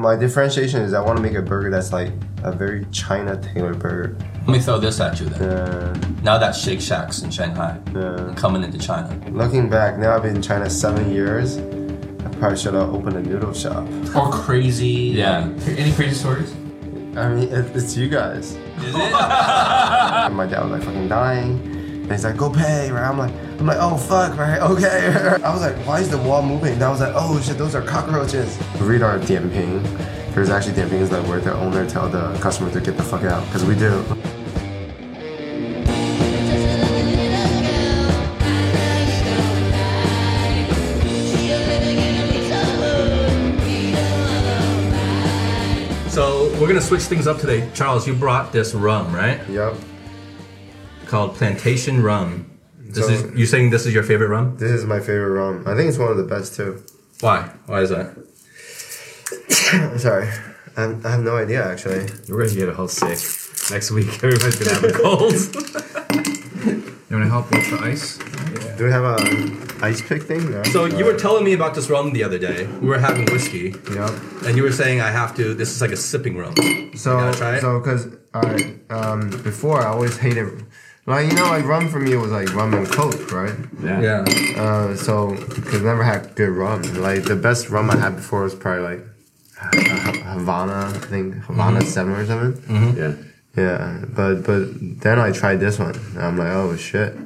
My differentiation is I want to make a burger that's like a very China tailored burger. Let me throw this at you then. Uh, Now that Shake Shack's in Shanghai, Yeah. coming into China. looking back, now I've been in China seven years. I probably should have opened a noodle shop. Or crazy. Yeah. Any crazy stories? I mean, it's you guys. Is it? My dad was like fucking dying. And he's like, go pay, right? I'm like, I'm like, oh fuck, right? Okay. I was like, why is the wall moving? And I was like, oh shit, those are cockroaches. Read our dianping. There's actually dianpings that where the owner tell the customer to get the fuck out, because we do. so we're gonna switch things up today. Charles, you brought this rum, right? Yep. Called Plantation Rum. This So- is you saying this is your favorite rum? This is my favorite rum. I think it's one of the best too. Why? Why is that? Sorry. I have, I have no idea actually. We're gonna get a whole sick next week. Everybody's gonna have a cold. You want to help with the ice? Do we have a ice pick thing? No? So you were telling me about this rum the other day. We were having whiskey, Yep. and you were saying I have to. This is like a sipping rum. So, gotta try it? so, cause I, um, before I always hated, like you know, like rum for me was like rum and coke, right? Yeah. Yeah. Uh, so, cause I never had good rum. Like the best rum I had before was probably like Havana, I think Havana Seven or something. Yeah. Yeah, but but then I tried this one. And I'm like, oh shit,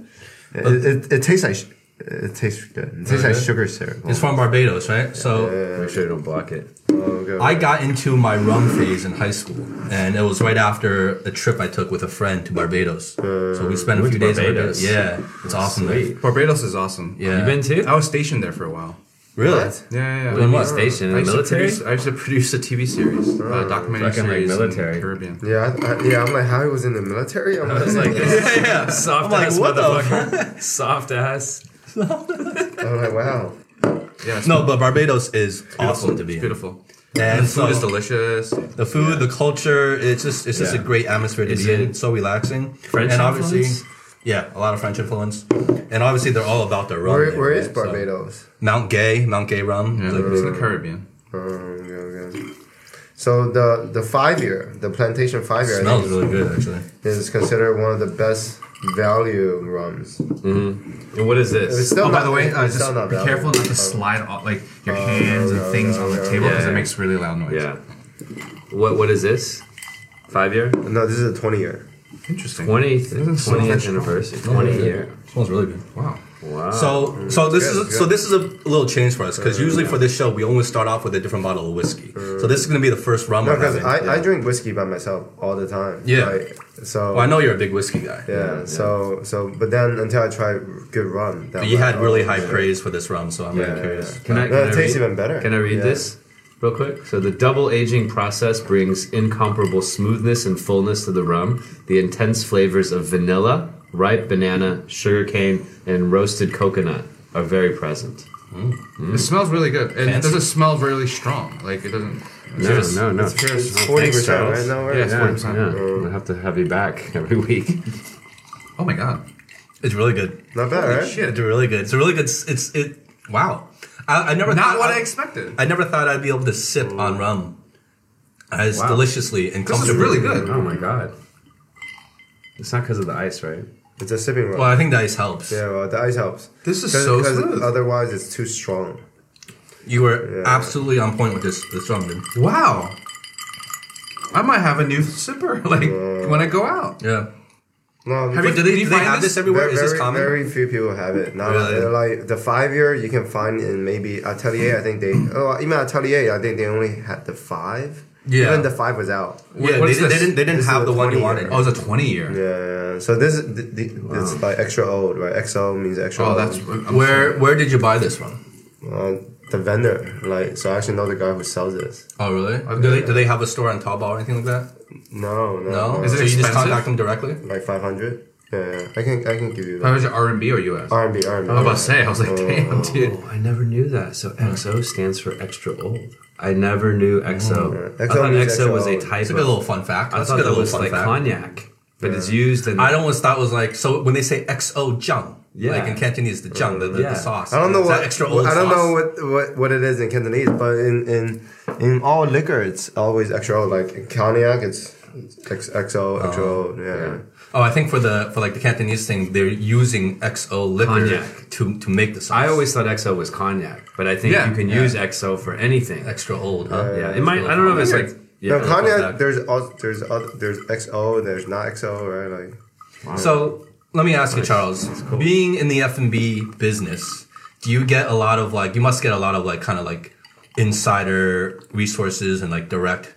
it, it, it tastes like sh- it tastes good. It tastes like sugar syrup. It's from Barbados, right? So Make sure you don't block it. Oh. I got into my rum phase in high school, and it was right after a trip I took with a friend to Barbados. Uh, so we spent a went few to days in Barbados. Barbados. Yeah, it's awesome there. Sweet. Barbados is awesome. Yeah. You been too? I was stationed there for a while. Really? What? Yeah, yeah, yeah. Doing what? Uh, Station in I the used, to military? produce, I used to produce a TV series, a uh, documentary Fucking, like, series military. in the Caribbean. Yeah, I, I, yeah. I'm like, how he was in the military? I'm I was like, like, Yeah, yeah. soft I'm like, ass what the motherfucker. Soft ass. I'm like, wow. Yeah, it's No, but Barbados is awesome to be It's in. beautiful. And the food is delicious. The food, the culture, it's just it's just Yeah. a great atmosphere to Is be in. it It's so relaxing. French and obviously, influence? yeah, a lot of French influence. And obviously, they're all about their rum. Where, there, where is right? So- Barbados? Mount Gay, Mount Gay rum. Yeah, Like, it's in the Caribbean. Oh, okay, okay. So the the five year, the plantation five year, smells really good actually. is considered one of the best value rums. And what is It's this? still Oh, by the way, uh, just be value. careful not to Oh. slide all, like your hands and no, things no, on the no, table because yeah. it makes really loud noise. Yeah. What What is this? Five year? No, this is a twenty year. Interesting. 20th, Doesn't smell 20th that strong. anniversary. 20 year. smells really good. Wow. Wow. So, so this good, is so this is a little change for us because usually for this show we always start off with a different bottle of whiskey. So this is gonna be the first rum No, because having. I, I drink whiskey by myself all the time. Yeah. Like, so Well, I know you're a big whiskey guy. Yeah, So so, but then until I try good rum, that But you had really high shit. praise for this rum, so I'm Yeah, really yeah, curious. Can I, can No, I it tastes read, even better. Can I read Yeah. this real quick? So the double aging process brings incomparable smoothness and fullness to the rum. The intense flavors of vanilla, ripe banana, sugarcane, and roasted coconut are very present. Mm. It smells really good, and it doesn't smell really strong. Like it doesn't. No, Cheers. no, no. It's Oh, forty thanks, percent, Charles. right? No, Yeah, it's yeah. 40%. Yeah, I have to have you back every week. Oh my god. It's really good. Not bad, Holy right? shit. It's really good. It's a really good. It's it. Wow. I, I never Not thought what I expected. I never thought I'd be able to sip on rum as Wow. deliciously and This is really good. oh my god. It's not because of the ice, right? It's a sipping rum. Well, I think the ice helps. yeah, well, the ice helps. This is so smooth. Otherwise, it's too strong. You were Yeah. absolutely on point with this this rum, dude. Wow. I might have a new sipper like when I go out. Yeah. No, Have But you- do they, Did you do they find have this? this everywhere? very, Is this very, common? very few people have it. Not Really? they're like the five year you can find in maybe Atelier. I think they oh even Atelier I think they only had the five. Yeah. Even the five was out. yeah, what they, did, they didn't. They didn't have a the one you wanted. year. Oh, it's a 20 year. Yeah. So this is the, the, it's like extra old, right? XO means extra Oh, old. that's I'm Where sorry. Where did you buy this from? uh, the vendor. Like so, I actually know the guy who sells this. Oh, really? Do they Do they have a store on Taobao or anything like that? No, no. No. Is it so you just contact them directly? like five hundred? Yeah, I can I can give you How that. was it RMB or US? RMB, R and B. I was about to say, I was like, damn, dude. Oh, I never knew that. So XO stands for extra old. I never knew mm-hmm. XO. Yeah. I thought means XO was a type It's a of. good little fun fact. I That's a thought good that little was fun like fact. cognac. but it's used in. I don't always thought was like so when they say XO jung, Yeah. like in Cantonese, the jung, the, the, Yeah. the sauce. I don't know Is that what extra old I don't sauce? know what, what what it is in Cantonese, but in in in all liquor, it's always extra old. Like in cognac, it's X, XO, extra old. Oh. Yeah. Oh, I think for the for like the Cantonese thing, they're using XO liquor Cognac. to to make the sauce. I always thought XO was cognac, but I think Yeah, you can yeah. use XO for anything. extra old, huh? Uh, yeah, it might. I don't know if it's like. Yeah, no, cognac. cognac. There's al- there's other, there's XO. There's not XO, right? Like So let me ask you, Charles. Cool. Being in the F and B business, do you get a lot of like? You must get a lot of like kind of like insider resources and like direct.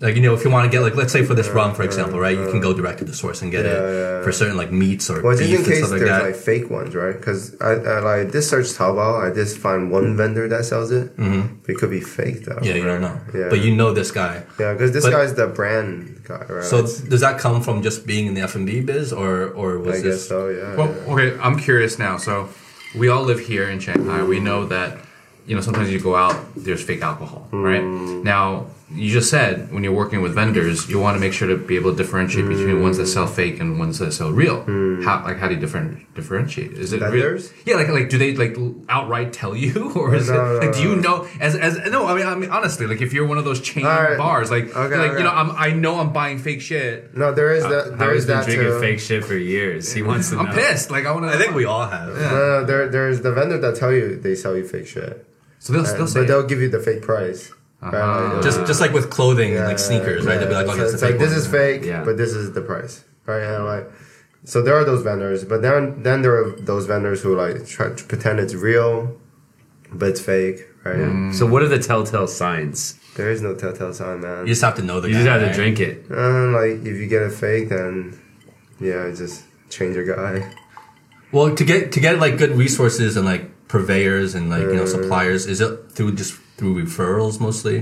Like you know, if you want to get like, let's say for this rum, for uh, uh, example, right? You can go direct to the source and get Yeah, it yeah. for certain like meats or Well, just beef in and case stuff like there's that. like fake ones, right? Because I, I like this search Taobao, I just find one mm. vendor that sells it. Mm-hmm. It could be fake though. yeah, you don't know, Yeah. but you know this guy. Yeah, because this But- guy's the brand guy, right? So does that come from just being in the F and B biz, or or was I this? guess so. Yeah. Well, yeah. okay, I'm curious now. So, we all live here in Shanghai. We know that, you know, sometimes you go out, there's fake alcohol, right? Mm. Now, you just said when you're working with vendors, you want to make sure to be able to differentiate between ones that sell fake and ones that sell real. How, like, how do you different, differentiate? Is it real? Yeah, like, like, do they like outright tell you, or is No, it no, like, do you know? As, as no, I mean, I mean, honestly, like, if you're one of those chain All right. bars, like, Okay, like okay. you know, I'm, I know I'm buying fake shit. no, there is that. There Howard's been that drinking too. fake shit for years. He wants to I'm know. pissed. Like, I want to. I think we all have. No, no, there, there's the vendor that tell you they sell you fake shit, So they'll, Uh, they'll say, but they'll give you the fake price. Uh-huh. Right? Like, Just just like with clothing and Yeah, like sneakers, right? They'll be like, oh, So it's it's like this one. is fake, Yeah. but this is the price, right? And like, so there are those vendors, but then then there are those vendors who like try to pretend it's real, but it's fake, right? So what are the telltale signs? There is no telltale sign, man. You just have to know the You guy. just have to drink it. Uh, like if you get it fake, then yeah, just change your guy. Well, to get to get like good resources and like purveyors and like you know Uh. suppliers, is it through just through referrals mostly?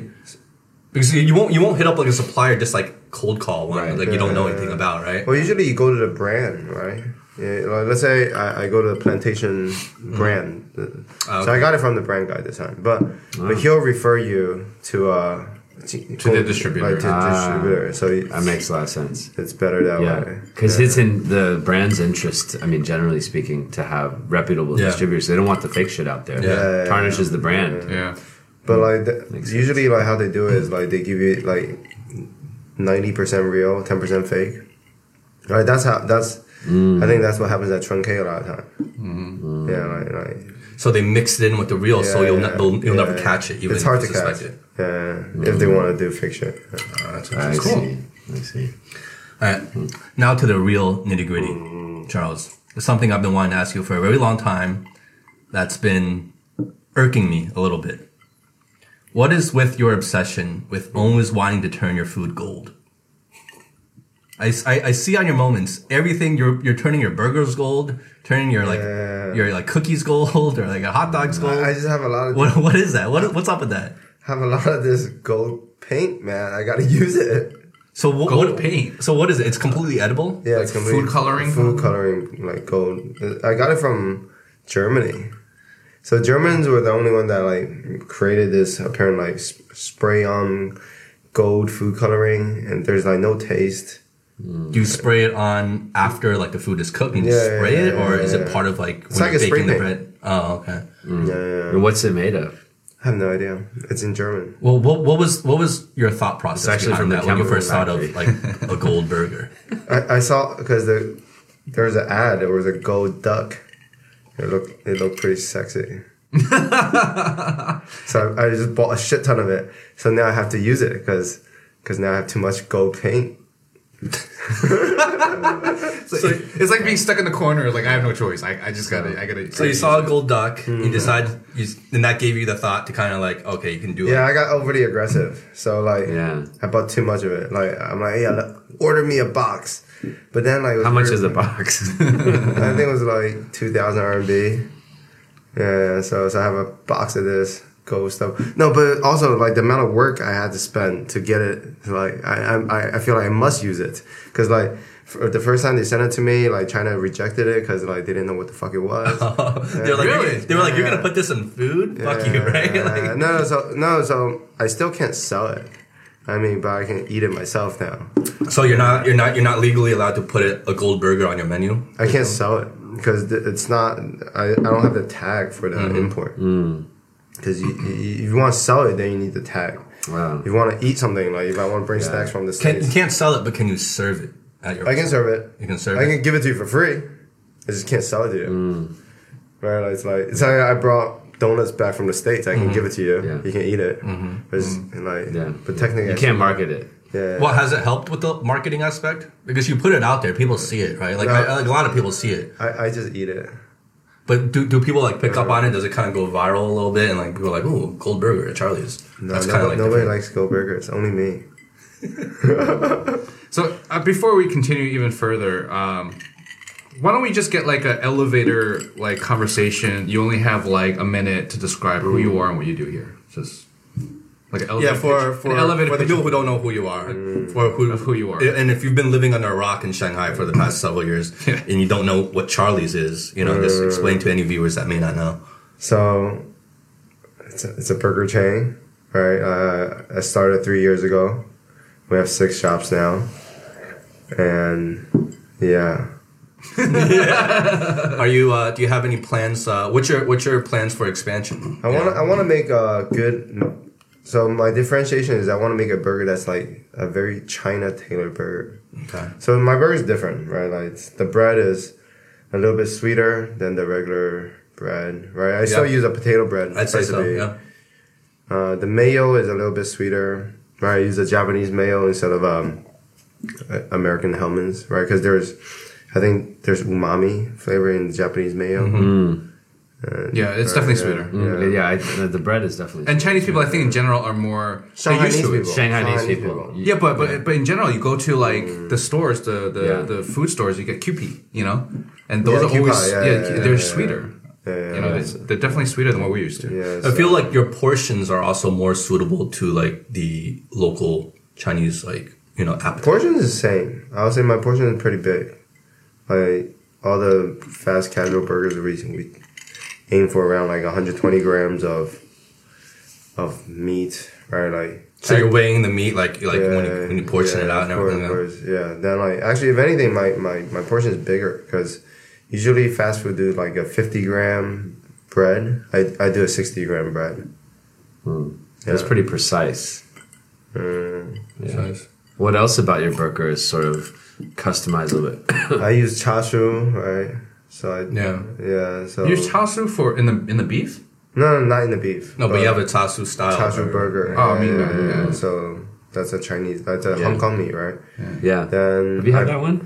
Because you you won't you won't hit up like a supplier just like cold call one Right. like you don't know Yeah. anything about, right? Well, usually you go to the brand, right? Yeah, like let's say I, I go to the plantation brand, Ah, so I got it from the brand guy this time. But but he'll refer you to uh to, the distributor. like, to Ah. distributor. So it's, That makes a lot of sense. it's better that Yeah, way. because Yeah. it's in the brand's interest. I mean, generally speaking, to have reputable Yeah. distributors. They don't want the fake shit out there. Yeah. tarnishes the brand. yeah. But like the, Makes usually, like how they do it is like they give you like ninety percent real, ten percent fake. Right. That's how. That's. I think that's what happens at Trunke a lot of time. Mm-hmm. Yeah. Like. like So they mix it in with the real, so you'll, yeah, ne- you'll yeah. never catch it. Even It's hard to you suspect catch. it. Yeah. If they want to do fake shit. Oh, that's I interesting. see. I see. All right, now to the real nitty gritty, Charles. It's something I've been wanting to ask you for a very long time. That's been irking me a little bit. What is with your obsession with always wanting to turn your food gold? I, I, I see on your moments everything you're you're turning your burgers gold, turning your like Yeah. your like cookies gold or like a hot dogs gold. I just have a lot of what what is that? What what's up with that? have a lot of this gold paint, man. I gotta use it. So what, Gold what- paint? So what is it? It's completely edible. Yeah, Like it's complete- food coloring? Food coloring, like gold. I got it from Germany. So Germans were the only one that like created this apparent like s- spray on gold food coloring, and there's like no taste. Do you spray it on after like the food is cooked and you Yeah, spray yeah, it, or yeah, is it part of like It's when like you're a spray baking the paint. bread? Oh, okay. Mm. Yeah, yeah, And what's it made of? I have no idea. It's in German. Well, what, what was what was your thought process It's actually from that when you chemical first thought of like a gold burger? I, I saw because the there was an ad. There was a gold duck. It looked it looked pretty sexy. so I, I just bought a shit ton of it. So now I have to use it because because now I have too much gold paint. So it's like being stuck in the corner. Like I have no choice. I, I just gotta. I gotta. So you saw a gold duck, Mm-hmm. you decided, you, and that gave you the thought to kind of like, okay, you can do it. Yeah, it. I got overly aggressive. So like, Yeah. I bought too much of it. Like I'm like, yeah, look, order me a box. But then like, it was How much weird. is the box? I think it was like two thousand RMB. Yeah, so so I have a box of this gold stuff. No, but also like the amount of work I had to spend to get it. Like I I I feel like I must use it because like. For the first time they sent it to me, like China rejected it because like they didn't know what the fuck it was. they were like, Really? you're, they were like, you're Yeah. gonna put this in food? Fuck you, right? Yeah. Like, no, no, so no, so I still can't sell it. I mean, but I can eat it myself now. So you're not you're not you're not legally allowed to put it, a gold burger on your menu. I can't sell it because it's not. I, I don't have the tag for the mm-hmm. import. Mm. Because you, you, if you want to sell it, then you need the tag. Wow. If you want to eat something, like if I want to bring snacks from the Can, you can't sell it, but can you serve it at your? I can serve it. You can serve it. I it. can give it to you for free. I just can't sell it to you. Mm. Right? Like, it's like it's like I brought donuts back from the states. I can give it to you. Yeah. You can eat it. But it's like, Yeah. but technically, You can't market it. Yeah. Well, has it helped with the marketing aspect? Because you put it out there, people see it, right? Like, No. I, like a lot of people see it. I, I just eat it. But do, do people like pick up on it? Does it kind of go viral a little bit? And like people are like, "Ooh, gold burger at Charlie's." No, That's no- kind of like nobody different. likes Go Burgers. Only me. So uh, before we continue even further, um, why don't we just get like an elevator like conversation? You only have like a minute to describe who you are and what you do here. Just like an elevator Yeah, for pitch. for, An elevator for the pitch people who don't know who you are, for who, Of who you are. and if you've been living under a rock in Shanghai for the past several years, Yeah. and you don't know what Charlie's is, you know, just explain to any viewers that may not know. So it's a, it's a burger chain, right? Uh, I started three years ago. We have six shops now, and yeah, Are you? Uh, do you have any plans? Uh, what's your What's your plans for expansion? I want to I want to make a good. So my differentiation is I want to make a burger that's like a very China tailored burger. Okay. So my burger is different, right? Like the bread is a little bit sweeter than the regular bread, right? I still use a potato bread. I'd say so. Yeah. Uh, the mayo is a little bit sweeter. Right, I use a Japanese mayo instead of um, American Hellmann's, right? Because there's, I think there's umami flavor in Japanese mayo. Uh, Yeah, it's right, definitely yeah, sweeter. Mm, Yeah, I, the, the bread is definitely. And Chinese people, I think in general, are more they're Shanghainese used to it. people. Shanghainese Shanghainese people. people. Yeah, but but but in general, you go to like the stores, the the, Yeah. the food stores, you get Kewpie, you know, and those Yeah, are always Kewpie, yeah, yeah, yeah, they're yeah, sweeter. Yeah, yeah, You know, yeah. they're, they're definitely sweeter than what we're used to. Yeah, I feel like your portions are also more suitable to like the local Chinese, like you know, appetite. portion is the same. I would say my portion is pretty big. Like all the fast casual burgers we we aim for around like 120 grams of of meat, right? Like So you're weighing the meat, like like when, you, when you portion yeah, it out and of course, everything. of else. course, Yeah. Then like actually, if anything, my my my portion is bigger because usually fast food do like a 50 gram bread. I I do a 60 gram bread. That's Yeah. pretty precise. Mm. Yeah. What else about your burger is sort of customizable? I use chashu, right? So I Yeah. yeah. So You use chasu for in the in the beef. no, no, not in the beef. No, but you have a Tasu style. chashu burger. Oh, I yeah, mean, yeah, yeah, yeah. yeah. So that's a Chinese. That's a Yeah. Hong Kong meat, right? yeah. Then Have you had I- that one?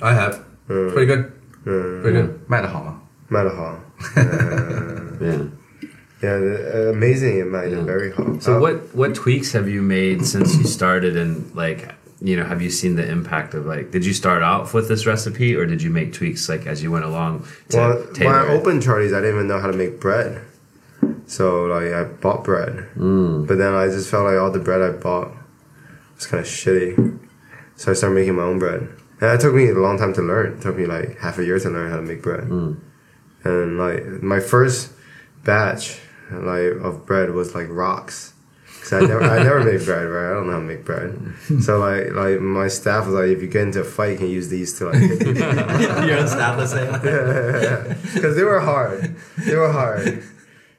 I have. Mm. Pretty good. Mm. Pretty good. 卖的好吗？ Matahong. Yeah. Yeah, the- uh, amazing. It might Yeah. very hot. So Uh, what what tweaks have you made since you started and like you know have you seen the impact of like did you start off with this recipe or did you make tweaks like as you went along to Well, when I opened Charlie's, I didn't even know how to make bread. So like I bought bread, Mm. but then I just felt like all the bread I bought was kind of shitty. So I started making my own bread, and it took me a long time to learn. It took me like half a year to learn how to make bread. Mm. And like my first batch like of bread was like rocks. Cause I never, I never made bread, right? I don't know how to make bread. So like, like my staff was like, if you get into a fight, you can use these to like hit You're on staff, let's say. because they were hard. They were hard.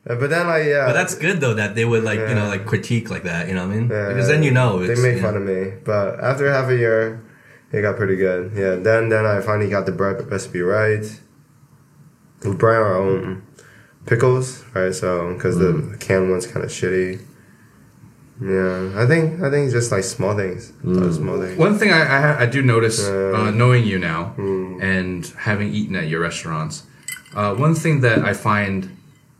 Uh, but then like yeah, But that's good though that they would like you know like critique like that. You know what I mean? yeah, because then you know they it's, make fun know. of me. But after half a year, it got pretty good. Yeah. Then then I finally got the bread recipe right. We brought our own pickles, right? So because Mm. the canned one's kind of shitty. Yeah, I think I think it's just like small things, A lot of small things. One thing I I, I do notice, Uh, uh, knowing you now Hmm. and having eaten at your restaurants, uh, one thing that I find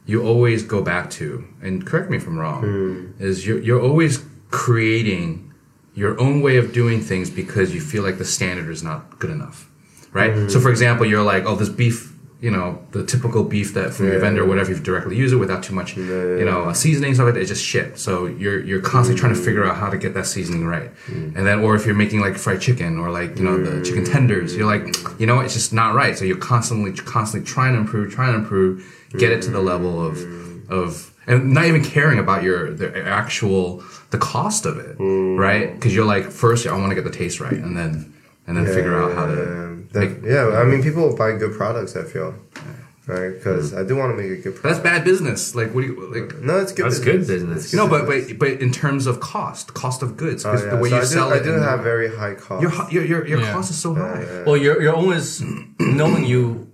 you always go back to, and correct me if I'm wrong, Hmm. is you're you're always creating your own way of doing things because you feel like the standard is not good enough, right? Hmm. So, for example, you're like, oh, this beef. You know the typical beef that from your vendor, or whatever, you directly use it without too much, you know, uh, seasoning stuff like that. It's just shit. So you're you're constantly trying to figure out how to get that seasoning right, and then or if you're making like fried chicken or like you know the chicken tenders, you're like, you know, it's just not right. So you're constantly constantly trying to improve, trying to improve, get it to the level of of and not even caring about your the actual the cost of it, Mm. right? Because you're like, first, I want to get the taste right, and then and then figure out how to. That- yeah, I mean, people buy good products. I feel, right? Because hmm. I do want to make a good But that's bad business. Like, what do you like? No, it's good. That's good business. You know, but but but in terms of cost, cost of goods, Oh, because yeah. the way so you I do, sell I it, do and have very high cost. your your your, your Yeah. cost is so high. Well, you're you're always knowing you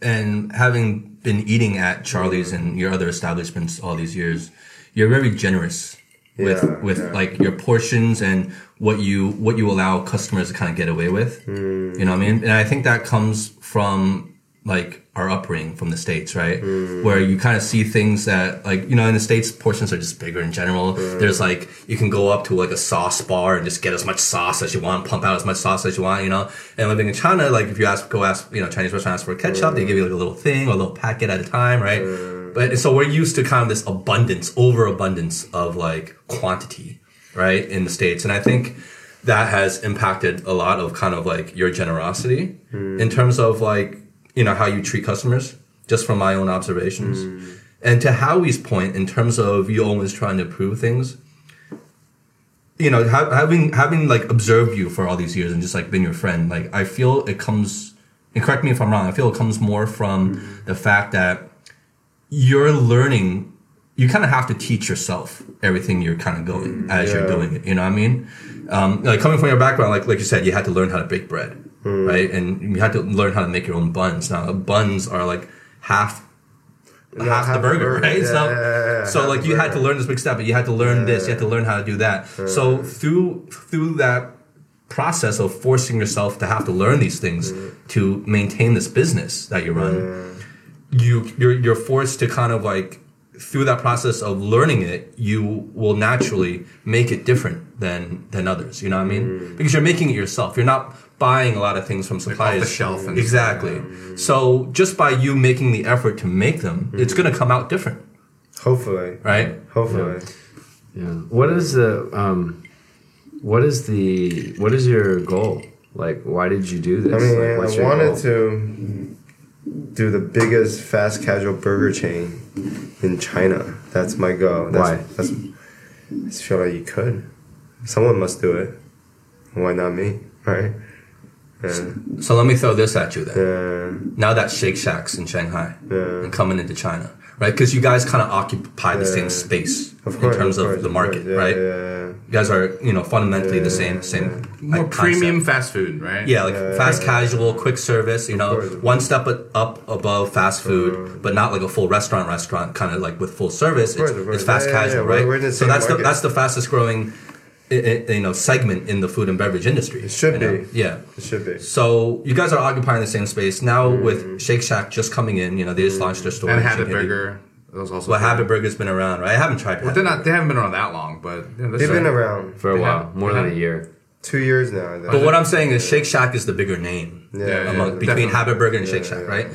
and having been eating at Charlie's and your other establishments all these years. You're very generous with Yeah, with yeah. like your portions and what you what you allow customers to kind of get away with. Hmm. You know what I mean? And I think that comes from like our upbringing from the states, right? Hmm. Where you kind of see things that like you know in the states portions are just bigger in general. Hmm. There's like you can go up to like a sauce bar and just get as much sauce as you want, pump out as much sauce as you want, you know. And living in China, like if you ask go ask you know Chinese restaurant ask for ketchup, they give you like a little thing or a little packet at a time, right? But so we're used to kind of this abundance, overabundance of like quantity, right, in the states, and I think that has impacted a lot of kind of like your generosity hmm. in terms of like you know how you treat customers just from my own observations. Hmm. And to howie's point in terms of you always trying to prove things you know ha- having having like observed you for all these years and just like been your friend like i feel it comes and correct me if i'm wrong i feel it comes more from hmm. the fact that you're learning you kind of have to teach yourself everything you're kind of going as you're doing it you know what i mean? Um, like coming from your background like like you said you had to learn how to bake bread right? And you had to learn how to make your own buns. Now buns are like half half, the half the burger, burger. right? Yeah, so, yeah, yeah, yeah, so like you had to learn this big step, but you had to learn this, you had to learn how to do that. So through through that process of forcing yourself to have to learn these things to maintain this business that you run, you you're you're forced to kind of like through that process of learning it, you will naturally make it different than than others. You know what I mean? Because you're making it yourself. You're not buying a lot of things from suppliers the shelf and exactly. So just by you making the effort to make them, it's going to come out different, Hopefully. right? Hopefully. Yeah. What is the um, what is the what is your goal? Like, why did you do this? I mean, like, what's I your wanted goal? to do the biggest fast casual burger chain in China. That's my goal. That's, Why? That's, I just feel like you could. Someone must do it. Why not me? Right? Yeah. So let me throw this at you then. Yeah. Now that Shake Shack's in Shanghai Yeah. and coming into China, right? Because you guys kind of occupy the same space Of course. in terms of, course, the market, course. Yeah, right? Yeah. You guys are, you know, fundamentally the same, same More like, premium concept. fast food, right? Yeah, like Yeah, fast yeah. casual, quick service. You know, course. one step up above fast food, but not like a full restaurant. Restaurant kind of like with full service. course, it's, of course. it's fast Yeah, yeah, casual, yeah. We're- right? we're in the so same that's the that's the fastest growing, i- i- you know, segment in the food and beverage industry. It should you know? be. Yeah. It should be. So you guys are occupying the same space now Mm. with Shake Shack just coming in. You know, they just launched their store. And in Habit Shanghai. Burger. Those also. Well, Habit Burger's been around, right? I haven't tried. Well, Habit they're not. Burger. They haven't been around that long, but yeah, They've been around for a while, have- more than a year. two years now. I think. But what I'm saying is Shake Shack is the bigger name yeah, Yeah, among, yeah, between definitely. Habit Burger and Yeah, Shake Shack, yeah, right?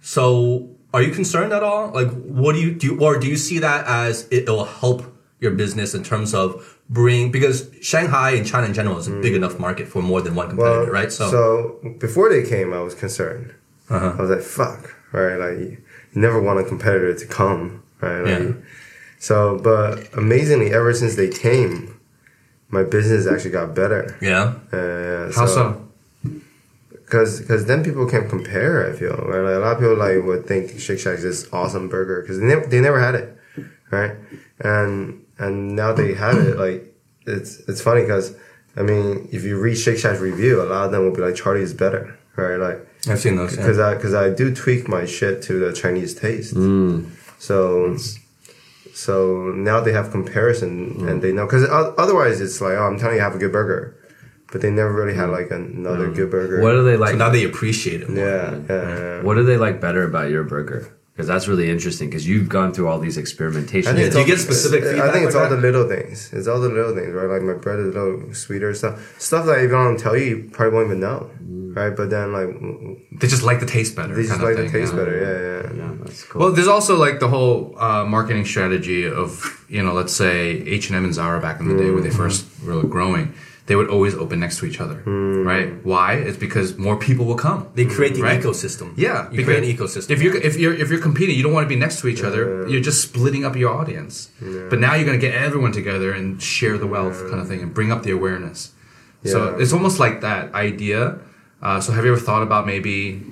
So, are you concerned at all? Like, what do you do, or do you see that as it will help your business in terms of bring because Shanghai and China in general is a big enough market for more than one competitor, Well, right? so so before they came, I was concerned. Uh-huh. I was like, "Fuck!" Right? Like, you never want a competitor to come, right? Like, Yeah. So, but amazingly, ever since they came, my business actually got better. yeah, Uh, How so? Because because then people can compare. I feel right. Like, a lot of people like would think Shake Shack is this awesome burger because they never they never had it, right? And and now they have it. Like it's it's funny because I mean if you read Shake Shack's review, a lot of them will be like Charlie is better, right? Like I've seen those. because Yeah. I because I do tweak my shit to the Chinese taste. Mm. So so now they have comparison mm. and they know because otherwise it's like oh I'm telling you I have a good burger, but they never really had mm. like another good burger. What do they So like? now they appreciate it. More. Yeah, yeah, yeah. What do they like better about your burger? Because that's really interesting. Because you've gone through all these experimentations. I think Do you get specific I think it's like all that? the little things. It's all the little things, right? Like my bread is a little sweeter stuff. Stuff that if I don't tell you, you probably won't even know, right? But then like They just like the taste better. they just kind of like thing, the taste yeah. better. Yeah, yeah. yeah, that's cool. Well, there's also like the whole uh, marketing strategy of you know, let's say H and M and Zara back in the day when they first were growing. They would always open next to each other, Hmm. right? Why? It's because more people will come. They create the Right. ecosystem. Yeah, you create an ecosystem. If you're if you're if you're competing, you don't want to be next to each other. You're just splitting up your audience. But now you're gonna get everyone together and share the wealth, kind of thing, and bring up the awareness. So it's almost like that idea. Uh, so have you ever thought about maybe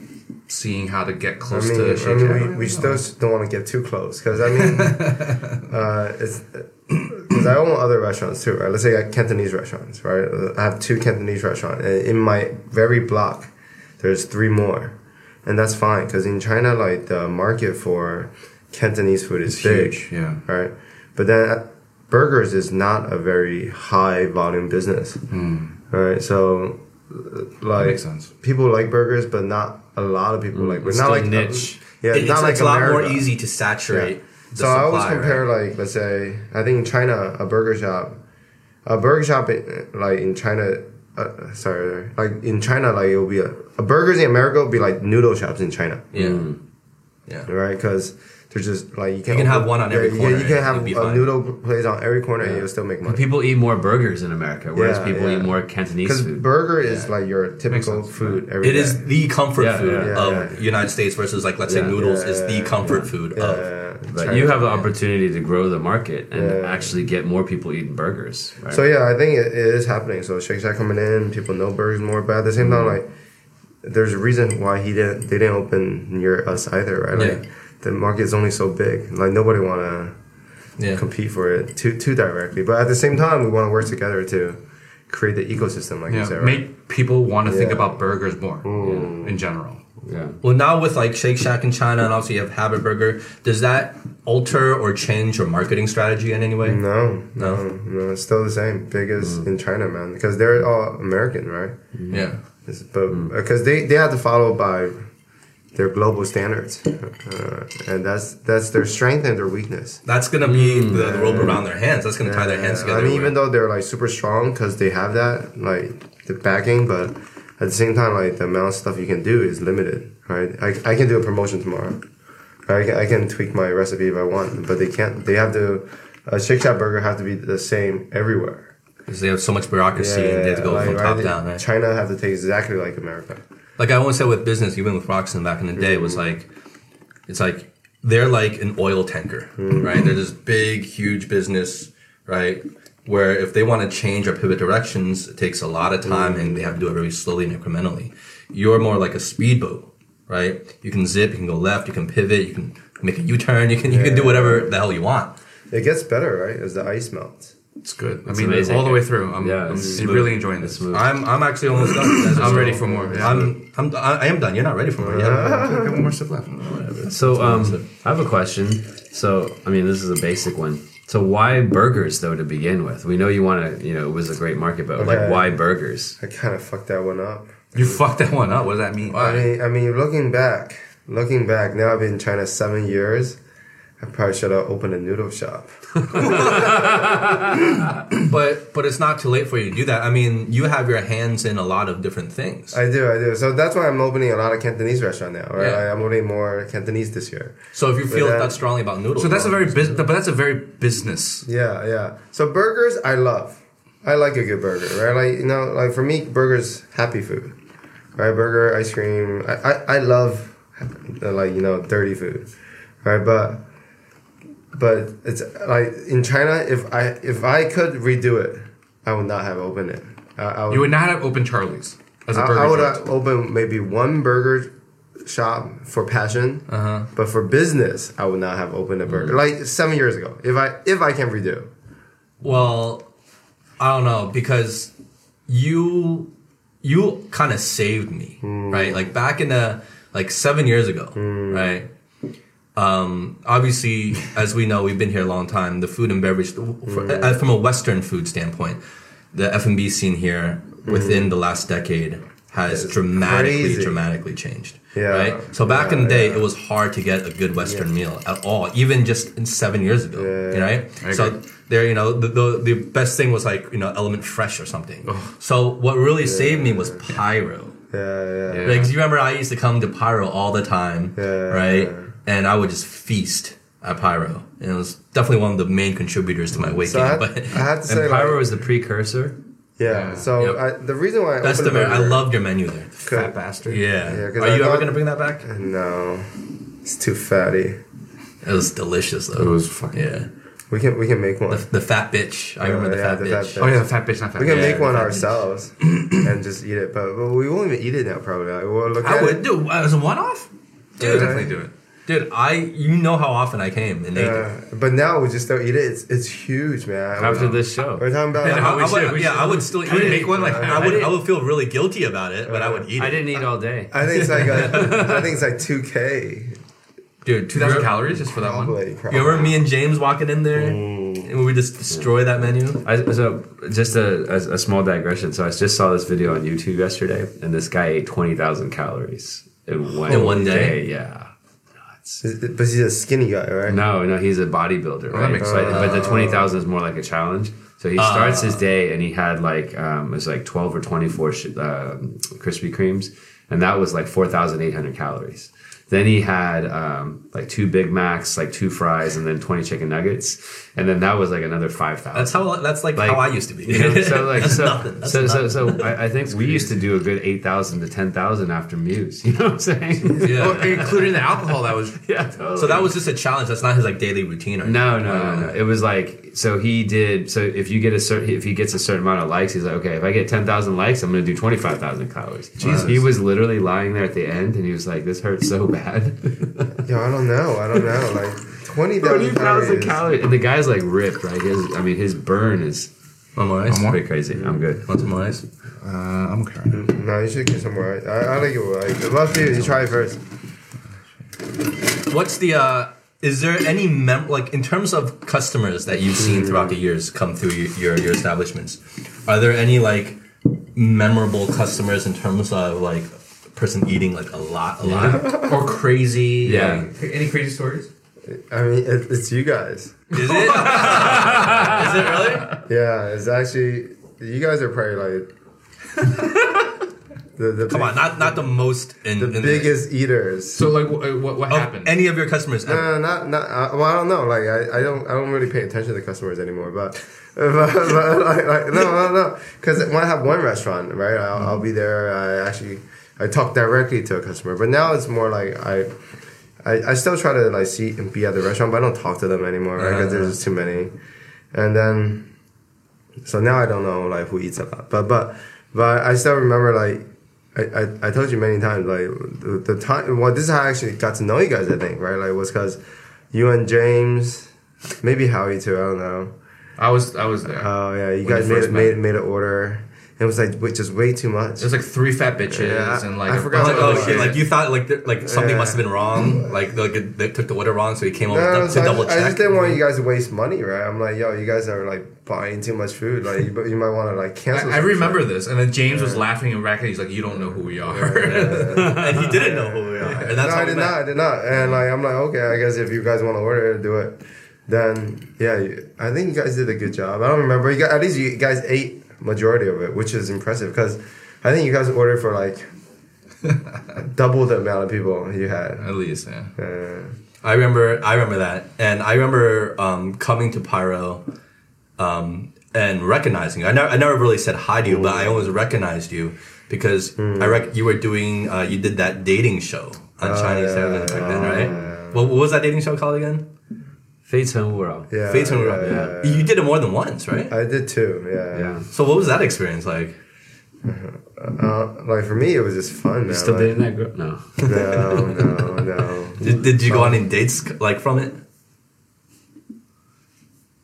seeing how to get I close mean, to I Shake mean Shack? we, we still s- don't want to get too close because I mean, uh, it's because I own other restaurants too, right? Let's say like Cantonese restaurants, right? I have two Cantonese restaurants, and in my very block, there's three more, and that's fine because in China, like the market for Cantonese food is It's big, huge, yeah. right? But then uh, burgers is not a very high volume business, right? So, uh, like makes sense. people like burgers, but not a lot of people like. But It's not like niche. Yeah, It- not it's, like it's a lot more easy to saturate. Yeah. The So I always compare right? like let's say I think in China a burger shop, a burger shop in- like in China, uh, sorry, like in China like it will be a, a burgers in America will be like noodle shops in China, Yeah, yeah. right? Because they're just like you can can have one on every yeah, corner Yeah, you can have a fine. noodle place on every corner and Yeah. you'll still make money. People eat more burgers in America, whereas Yeah, people yeah. eat more Cantonese Because burger is like your typical sense, food. every It is day. the comfort Yeah, food yeah. of Yeah, yeah. United States versus like let's say Yeah. noodles is the Yeah, comfort food Yeah, of. But China- you have the opportunity to grow the market and Yeah. actually get more people eating burgers. Right? So yeah, I think it, it is happening. So Shake Shack coming in, people know burgers more, but at the same time, Mm-hmm. like, there's a reason why he didn't. They didn't open near us either, right? Like, Yeah. the market is only so big. Like nobody want to Yeah. compete for it too too directly. But at the same time, we want to work together to create the ecosystem, like you said. Right? make people want to think about burgers more in general. Yeah. Well, now with like Shake Shack in China and also you have Habit Burger, does that alter or change your marketing strategy in any way? no, No? no, no, It's still the same, big as Mm. in China, man. Because they're all American, right? Yeah. It's- But because they they have to follow by their global standards, uh, and that's that's their strength and their weakness. That's gonna be the, the rope around their hands. That's gonna tie their hands together. I mean, even though they're like super strong because they have that like the backing, but at the same time, like the amount of stuff you can do is limited, right? I, I can do a promotion tomorrow. I can, I can tweak my recipe if I want, but they can't. They have to. A Shake Shack burger have to be the same everywhere. because they have so much bureaucracy and they have to go like, from top right, down. Right? China have to taste exactly like America. Like I always said with business, even with Roxon back in the day, was like, it's like they're like an oil tanker, mm. right? They're this big, huge business, right? Where if they want to change or pivot directions, it takes a lot of time and they have to do it very slowly and incrementally. You're more like a speedboat, right? You can zip, you can go left, you can pivot, you can make a U-turn, you can you can do whatever the hell you want. It gets better, right, as the ice melts. It's good. I mean, amazing. all the way through. I'm, Yeah, I'm smooth. really enjoying this. Smooth. I'm I'm actually almost done. You guys are I'm still- ready for more. Yeah. I'm I'm I am done. You're not ready for more. Yeah. I got one more sip left. So um, I have a question. So I mean, this is a basic one. So why burgers though to begin with? We know you want to, you know, it was a great market, but like why burgers? I kind of fucked that one up. You fucked that one up. What does that mean? I mean, I mean, looking back, looking back, now I've been in China seven years. I probably should have opened a noodle shop. But but it's not too late for you to do that. I mean, you have your hands in a lot of different things. I do, I do. So that's why I'm opening a lot of Cantonese restaurant now. Right, Yeah. I'm opening more Cantonese this year. So if you feel that- that strongly about noodles, so that's a very bus- but that's a very business. Yeah, yeah. So burgers, I love. I like a good burger, right? Like you know, like for me, burgers happy food, right? Burger, ice cream. I I, I love uh, like you know dirty food, right? But but it's like in China, if I if I could redo it, I would not have opened it. I, I would, You would not have opened Charlie's as a I, burger I would have opened maybe one burger shop for passion, Uh-huh. but for business, I would not have opened a burger mm. like seven years ago. If I if I can redo. Well, I don't know because you you kind of saved me, mm. right? Like back in the like seven years ago, mm. right? Um, obviously, as we know, we've been here a long time. The food and beverage, uh, from a Western food standpoint, the F and B scene here within the last decade has It's dramatically, crazy. dramatically changed. Yeah, Right. So back in the day, yeah. it was hard to get a good Western meal at all, even just in seven years ago. Yeah. Right. So there, you know, the, the the best thing was like you know Element Fresh or something. Oh. So what really saved me was Pyro. Yeah, yeah. Yeah. Like, you remember I used to come to Pyro all the time, Yeah. right? And I would just feast at Pyro. And it was definitely one of the main contributors to my weight So I gain. had, But I had to say, Pyro like, is the precursor. Yeah. So Yep. I, the reason why I That's the opened menu. I loved your menu there. Fat bastard. Yeah. Yeah, 'cause Are I you ever gonna bring that back? No, it's too fatty. It was delicious though. It was fucking. Yeah. We can we can make one. The, the fat bitch. I oh, remember the yeah, fat the bitch. fat bitch. Oh yeah, the fat bitch, not fat. We can. Yeah, make one ourselves and just eat it, but, but we won't even eat it now. Probably. Like, We'll look I at would it. do uh, as a one off. Dude, Dude, definitely do it. Dude, I you know how often I came and ate it. But now we just don't eat it. It's it's huge, man. After this show. we're talking about. And like, I, we I would, should- we yeah, should- I would still eat it. make one like I, that. would, I would feel really guilty about it, but I would eat it. I didn't eat all day. I think it's like a, I think it's like two k. dude. Two thousand you calories just for that one. Probably. probably. You remember me and James walking in there and we just destroy that menu? I, so just a, a, a small digression. So I just saw this video on YouTube yesterday, and this guy ate twenty thousand calories in one, In one day? Yeah. Nuts. But he's a skinny guy, right? No, no, he's a bodybuilder, right? makes but, sense. but the twenty thousand is more like a challenge. So he starts his day, and he had like um, it was like twelve or twenty four sh- um, Krispy Kremes, and that was like four thousand eight hundred calories. Then he had um, like two Big Macs, like two fries, and then twenty chicken nuggets, and then that was like another five thousand. That's how. That's like, Like, how I used to be. You know, so like that's so, nothing. So, so so I, I think we used to do a good eight thousand to ten thousand after Muse. You know what I'm saying? Yeah. Well, including the alcohol that was. yeah, totally. So that was just a challenge. That's not his like daily routine or no, no, no, no. It was like so he did. So if you get a certain, if he gets a certain amount of likes, he's like, okay, if I get ten thousand likes, I'm going to do twenty five thousand calories. Jesus. He was literally lying there at the end, and he was like, "This hurts so bad." Yo, I don't know. I don't know. Like twenty Twenty thousand thousand calories. calories, and the guy's like ripped, right? His, I mean, his burn is One more ice. One more? pretty crazy. I'm good. Want some more ice? Uh, I'm okay. No, you should get some more. I, I like it. Like, I'd love to. You try it first. What's the? uh Is there any mem like in terms of customers that you've seen throughout the years come through your your, your establishments? Are there any like memorable customers in terms of like person eating like a lot, a lot? Or crazy. Yeah. like, any crazy stories? I mean, it, it's you guys. Is it? Is it really? Yeah, it's actually you guys are probably like the the, Come on, not not the most in the in biggest eaters. So like, wh- what what of happened? any of your customers. No, no, not not. Uh, well, I don't know. Like, I, I don't I don't really pay attention to the customers anymore. But, but, but like, like, no, no, no. Because when I have one restaurant, right, I'll, I'll be there. I actually I talk directly to a customer. But now it's more like I. I, I still try to like see and be at the restaurant, but I don't talk to them anymore, right? Because there's just too many, and then, so now I don't know like who eats a lot, but but but I still remember like I, I, I told you many times like the, the time well this is how I actually got to know you guys I think right like was because you and James maybe Howie too I don't know I was I was there. oh yeah you When guys made made made an order it was like wait, just way too much It was like three fat bitches Yeah, and like I a forgot Like, oh shit! shit. Like you thought, like there- like something Yeah. must have been wrong. Like like it- they took the order wrong, so he came over no, to, so to I, double just, I just didn't want you guys to waste money right I'm like yo you guys are like buying too much food like you, you might want to like cancel I, I remember shit. this, and then James was laughing and racking. He's like, "You don't know who we are." and he didn't know who we are, and that's no, I did not. I did not. And like, I'm like, okay, I guess if you guys want to order do it. Then yeah, I think you guys did a good job. I don't remember. You guys, at least you guys ate majority of it, which is impressive because I think you guys ordered for like double the amount of people you had. At least, yeah. Uh, I remember, I remember that, and I remember um, coming to Pyro um, and recognizing you. I never, I never really said hi to you, but I always recognized you because I rec- you were doing, uh, you did that dating show on Chinese yeah, Seven back then, right? yeah. What, what was that dating show called again? World. yeah, yeah, World. yeah, yeah. You did it more than once, right? I did too. Yeah. Yeah. So what was that experience like? Uh, like for me, it was just fun. Man. Still like, dating that girl? No. No, no, no. Did, did you go on any dates like from it?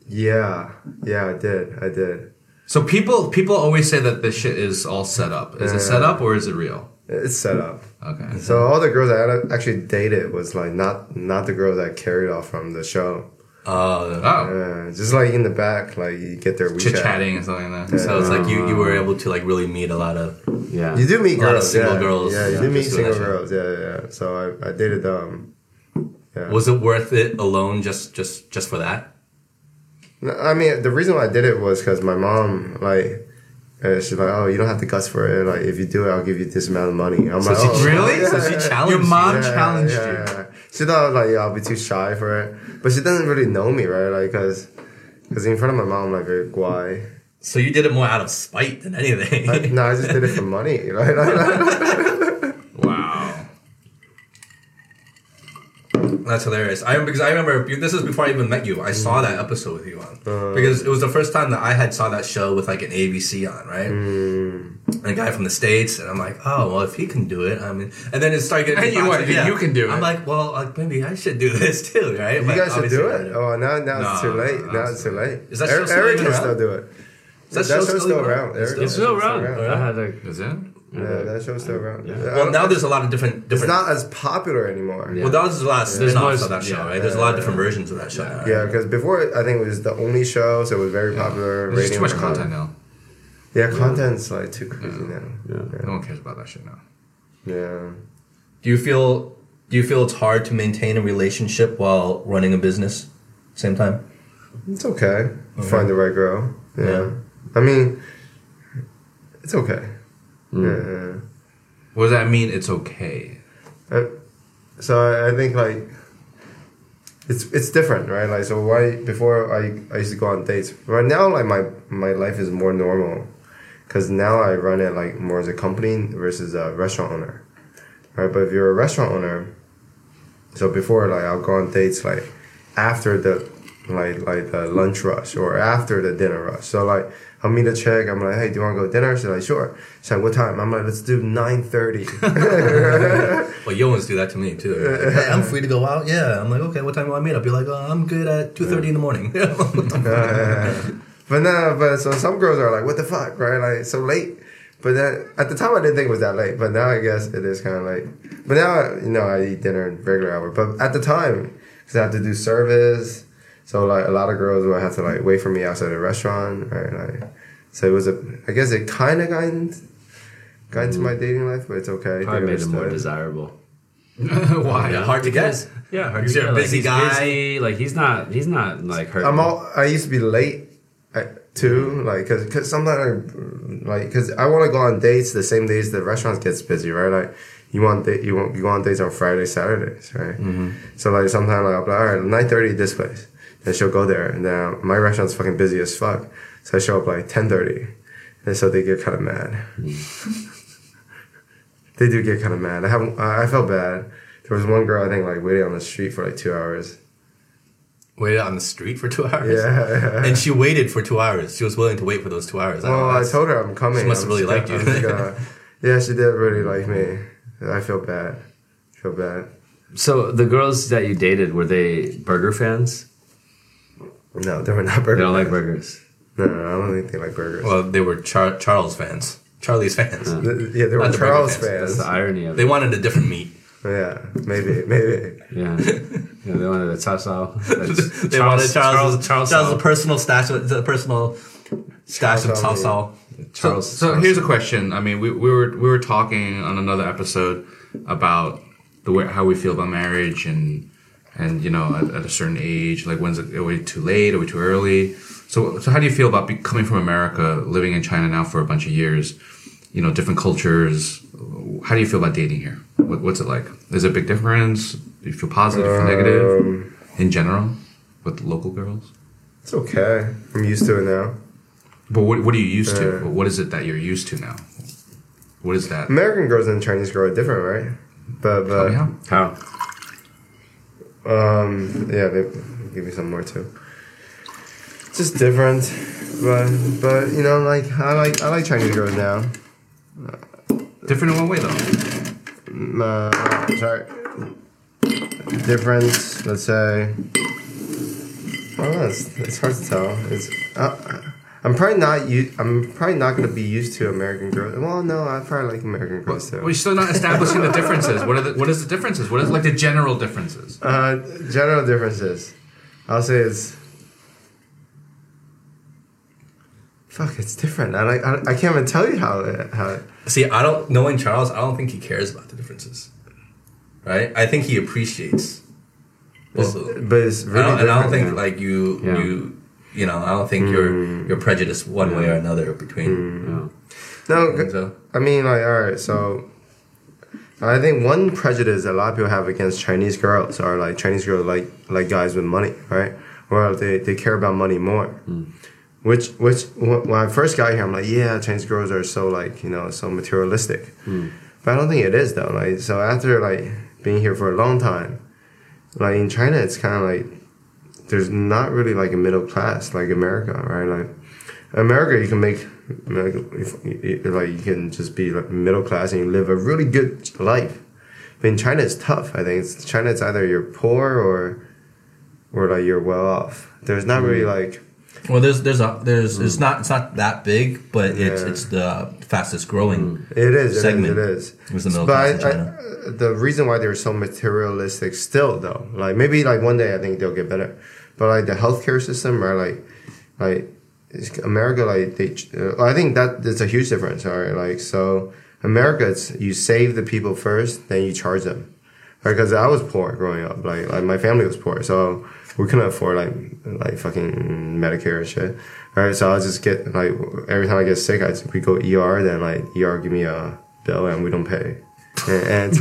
Yeah, yeah, I did. I did. So people people always say that this shit is all set up. Is it set up or is it real? It's set up. Okay. So all the girls I actually dated was like not not the girls I carried off from the show. Uh, Oh, Yeah, just like in the back, like you get their WeChat. chit chatting and something like that. so it's like you, you were able to like really meet a lot of Yeah. You do meet A lot of girls, single yeah. girls, Yeah, you yeah, do meet single girls. Yeah, yeah. yeah. So I, I dated them. Yeah. Was it worth it alone just just just for that? No, I mean, the reason why I did it was because my mom, like, uh, she's like, "Oh, you don't have to cuss for it. Like, if you do it, I'll give you this amount of money." I'm like, she- "Oh, Really? yeah, So she yeah, challenged Your mom you. yeah, challenged yeah, you. She thought like, yeah, I'll be too shy for it, but she doesn't really know me, right? Like, cause, cause in front of my mom, I'm like very guai, So you did it more out of spite than anything. I, no, I just did it for money. Like, like, Wow. That's hilarious. I because I remember this is before I even met you. I saw mm. that episode with you on uh. because it was the first time that I had saw that show with like an ABC on, right? And a guy from the states, and I'm like, oh well, if he can do it, I mean, and then it started getting. And you thoughts want- of, you can do it. I'm like, well, like maybe I should do this too, right? you But guys should do it. Oh, now now it's No, too late. no, now it's too late. Is that Aric, still Aric can around? still do it. Is that That show show's still still even around. It's Aric- It's still around. around. I had a, Is it? Yeah, that show's still around. Well, now there's a lot of different it's different. not as popular anymore. Yeah. well, now there's a lot of There's spin-offs of that show, yeah. right? There's a lot of different versions of that show. Yeah. now, Yeah, right? because before I think it was the only show, so it was very popular. There's just too much rating content now. Yeah, content's like too crazy now. No one cares about that shit now. Yeah. Do you feel do you feel it's hard to maintain a relationship while running a business same time? It's okay. Find the right girl. Yeah. Yeah. I mean, it's okay. Yeah. What does that mean? It's okay. Uh, so I, I think like it's it's different, right? Like so why before I, I used to go on dates. Right now like my my life is more normal because now I run it like more as a company versus a restaurant owner, right? But if you're a restaurant owner, so before like I'll go on dates like after the like like the lunch rush or after the dinner rush. So like I'll meet a chick. I'm like, hey, do you want to go to dinner? She's like, sure. She's like, what time? I'm like, let's do nine thirty. Well, you always do that to me too. Like, hey, I'm free to go out. Yeah, I'm like, okay, what time do I meet up? You're like, oh, I'm good at two thirty in the morning. But no, but so some girls are like, what the fuck, right? Like so late. But then at the time I didn't think it was that late. But now I guess it is kind of late. But now you know I eat dinner in regular hour. But at the time, because I have to do service, so like a lot of girls would have to like wait for me outside the restaurant, right? Like, so it was a. I guess it kind of got into, got into my dating life, but it's okay. probably They made him more desirable. Why? yeah, hard to guess. Yeah, hard He's to a get. Like, busy he's guy. busy, Like he's not. He's not like hurt. I'm all. I used to be late, uh, too. Like, cause, cause sometimes, I, like, cause I want to go on dates the same days the restaurant gets busy, right? Like, you want da- you want you go on dates on Fridays, Saturdays, right? Mm-hmm. So like sometimes like I'll be like, all right, nine thirty this place. Then she'll go there, and then my restaurant's fucking busy as fuck. So I show up like ten thirty, and so they get kind of mad. they do get kind of mad. I have I I felt bad. There was one girl I think like waiting on the street for like two hours. Waited on the street for two hours. Yeah. And she waited for two hours. She was willing to wait for those two hours. Well, know, I told her I'm coming. She must I'm have really just liked you. Gonna- yeah, she did really like me. I feel bad. feel bad. so the girls that you dated were they burger fans? No, they were not burgers. They don't like burgers. No, no, I don't think they like burgers. Well, they were Char- Charles fans. Charlie's fans. Th- yeah, they were Not the burger Charles fans. That's the irony of They it. wanted a different meat. Yeah, maybe, maybe. Yeah, yeah. They wanted a tassel. They wanted Charles, Charles, Charles, Charles' personal stash, of- the personal stash of Charles salsa. So, Charles. so here's a question. I mean, we, we were we were talking on another episode about the way, how we feel about marriage and and you know at, at a certain age, like when's it are we too late? Are we too early? So so how do you feel about be, coming from America, living in China now for a bunch of years? You know, different cultures. How do you feel about dating here? What, what's it like? Is it a big difference? Do you feel positive, negative Um, in general with local girls? it's okay. I'm used to it now. But what, what are you used to? Uh, What is it that you're used to now? What is that? American girls and Chinese girls are different, right? But Tell but me how. How? Um yeah, they give me some more too. It's just different, but but you know like I like I like Chinese girls now. Different in what way though? uh, sorry, different. Let's say. I don't know. It's, it's hard to tell. It's. Uh, I'm probably not. u- I'm probably not gonna be used to American girls. Well, no, I probably like American girls too. We're still not establishing the differences. What are the what is the differences? What is like the general differences? Uh, general differences. I'll say it's. Fuck, it's different. I like. I, I can't even tell you how it, how. It, See, I don't knowing Charles. I don't think he cares about the differences. Right? I think he appreciates. Well, but it's I really don't, and I don't think like you Yeah. you you know I don't think you're mm. you're prejudiced one way or another between. Mm. Yeah. no. So I mean, like, all right, so I think one prejudice that a lot of people have against Chinese girls are like Chinese girls like like guys with money, right? Or they, they care about money more. Mm. Which which when I first got here, I'm like, yeah, Chinese girls are so like you know so materialistic, but I don't think it is though. Like so after like being here for a long time, like in China, it's kind of like there's not really like a middle class like America, right? Like America, you can make like, if, like you can just be like middle class and you live a really good life. But in China, it's tough. I think it's China. It's either you're poor or or like you're well off. There's not really hmm. like Well, there's there's a there's hmm. it's not it's not that big, but it's Yeah. it's the fastest growing. It is. segment It is. It is. was the middle but I-. I- the reason why they're so materialistic still, though, like maybe like one day I think they'll get better, but like the healthcare system, right? Like, like America, like they, uh, I think that that's a huge difference. All right, like so America, it's you save the people first, then you charge them. Because I was poor growing up, like like my family was poor, so we couldn't afford like like fucking Medicare and shit. All right, so I'll just get like every time I get sick, I we go ER, then like ER give me a bill and we don't pay, and, it's,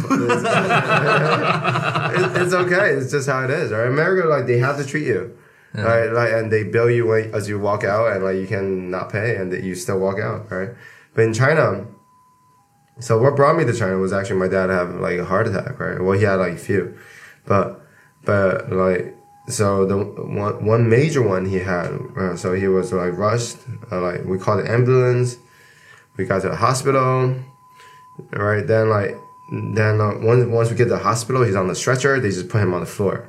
it's, it's okay. It's just how it is. Right? America, like they have to treat you. Right, like, and they bill you when, as you walk out, and like you can not pay, and that you still walk out, right? But in China, so what brought me to China was actually my dad having like a heart attack, right? Well, he had like a few, but but like so the one one major one he had, uh, so he was like rushed, uh, like we called the ambulance, we got to the hospital, right? Then like then uh, once once we get to the hospital, he's on the stretcher. They just put him on the floor,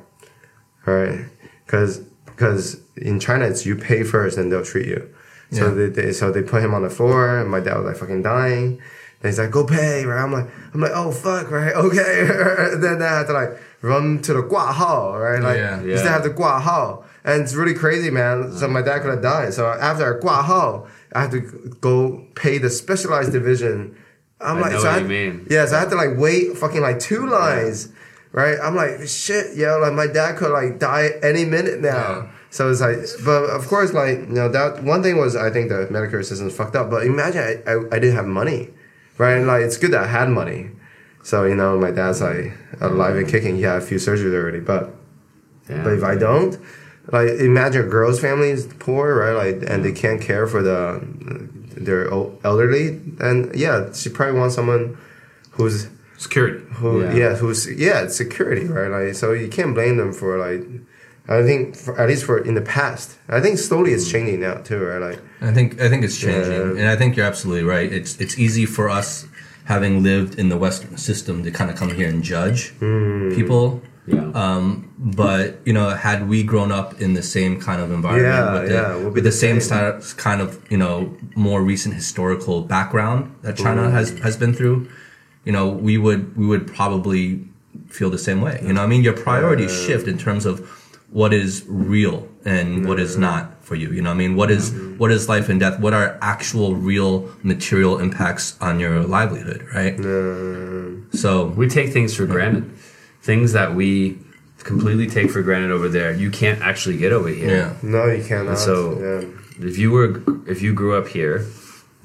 all right? Because because in China it's you pay first and they'll treat you. So yeah. they, they, so they put him on the floor. And my dad was like fucking dying. And he's like, go pay, right? I'm like, I'm like, oh fuck, right? Okay. then I had to like run to the gua right? Like, yeah, yeah. to have the gua. And it's really crazy, man. So my dad could have died. So after gua I had to go pay the specialized division I'm I like, know so what I, you mean. Yeah, so I had to like wait fucking like two lines, right? I'm like, shit, yo, like my dad could like die any minute now. Yeah. So it's like, but of course, like, you know, that one thing was I think the Medicare system's fucked up. But imagine I, I, I didn't have money, right? And like, it's good that I had money. So, you know, my dad's like alive and kicking. He had a few surgeries already. But, Yeah. but if I don't, like, imagine a girl's family is poor, right? Like, and they can't care for the, their o- elderly. And yeah, she probably wants someone who's, Security. who, Yeah. yeah, who's, yeah, it's security, right? Like, so you can't blame them for like, I think, for, at least for in the past. I think slowly it's changing now too, right? Like, I think I think it's changing, Yeah. and I think you're absolutely right. It's it's easy for us, having lived in the Western system, to kind of come here and judge Hmm. people. Yeah. Um, but you know, had we grown up in the same kind of environment Yeah, with the, yeah, we'll be with the the same, same. sti- kind of you know more recent historical background that China Mm. has has been through, you know, we would we would probably feel the same way. You know, I mean, your priorities shift in terms of what is real and what is not for you. You know, I mean, what is Mm-hmm. what is life and death? What are actual, real, material impacts on your livelihood? Right. So we take things for granted. Things that we completely take for granted over there, you can't actually get over here. yeah. no, you cannot. So- yeah. If you were, if you grew up here,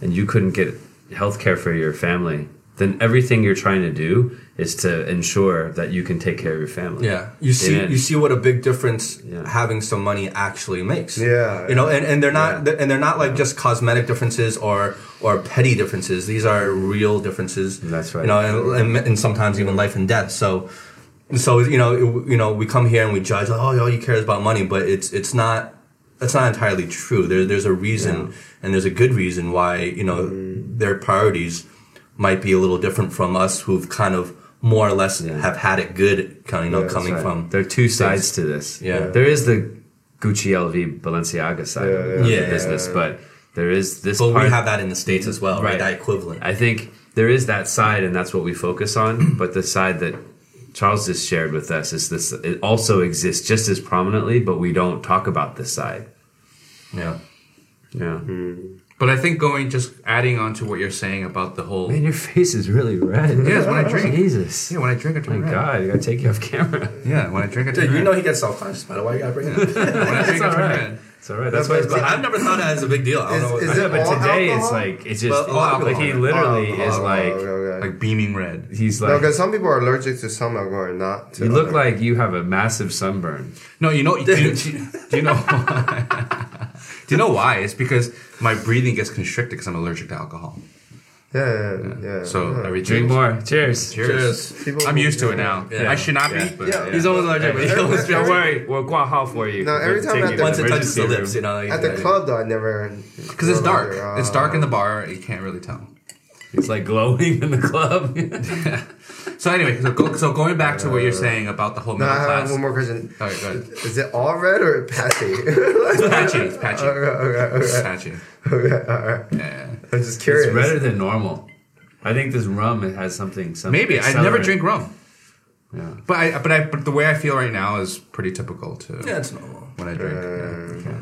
and you couldn't get health care for your family, then everything you're trying to do is to ensure that you can take care of your family. Yeah, you see, And- you see what a big difference Yeah. having some money actually makes. Yeah. you know, and, and they're not, Yeah. and they're not like just cosmetic differences or or petty differences. These are real differences. That's right. You know, and, and, and sometimes even life and death. So, so you know, it- you know, we come here and we judge. Oh, all you care is about money, but it's it's not. That's not entirely true. There, there's a reason, and there's a good reason why you know mm-hmm. their priorities might be a little different from us, who've kind of more or less Yeah. have had it good, kind of, you know, Yeah, coming right. from. There are two sides to this. Yeah. There is the Gucci LV Balenciaga side Yeah, of yeah. the Yeah. business, but there is this But part. we have that in the states as well, right? Right. That equivalent. I think there is that side, and that's what we focus on. but the side that Charles just shared with us is this: it also exists just as prominently, but we don't talk about this side. yeah. Yeah. Hmm. But I think going just adding on to what you're saying about the whole Man, your face is really red. Yes, when I drink. Jesus. yeah when I drink I My turn red. God, I gotta take you off camera. Yeah, when I drink I turn Dude, you know he gets self-conscious about it. Why you gotta bring it up? when I drink I turn right. red. It's all right. That's why but it's it's- I've never thought of that as a big deal. I don't Is- know. is I- it but all today alcohol? it's like it's just Well, all like he literally is like okay, okay. Like beaming red. he's like because some people are allergic to some alcohol and not to. you look other. like you have a massive sunburn. No, you know, do you, do you know, Do you know why? It's because my breathing gets constricted because I'm allergic to alcohol. Yeah, yeah. yeah. So yeah. every Drink more. Cheers. Cheers. People I'm used to it now. Yeah. I should not be, Yeah. but Yeah. He's always allergic, but he every- always every- Don't worry, we'll go out for you. No, every time at the- Once it touches emergency the room. lips, you know. like, At the yeah. club though, I never. because it's dark. Uh, It's dark in the bar. You can't really tell. It's like glowing in the club. So anyway, so, go, so going back to what you're saying about the whole No, I have class. one more question. All right, go ahead. Is it all red or patchy? It's patchy. It's patchy. okay, okay, It's patchy. okay, all right. Yeah. I'm just curious. It's redder than normal. I think this rum it has something. some Maybe I never drink rum, Yeah. but I but I but the way I feel right now is pretty typical to Yeah, it's normal. when I drink. yeah.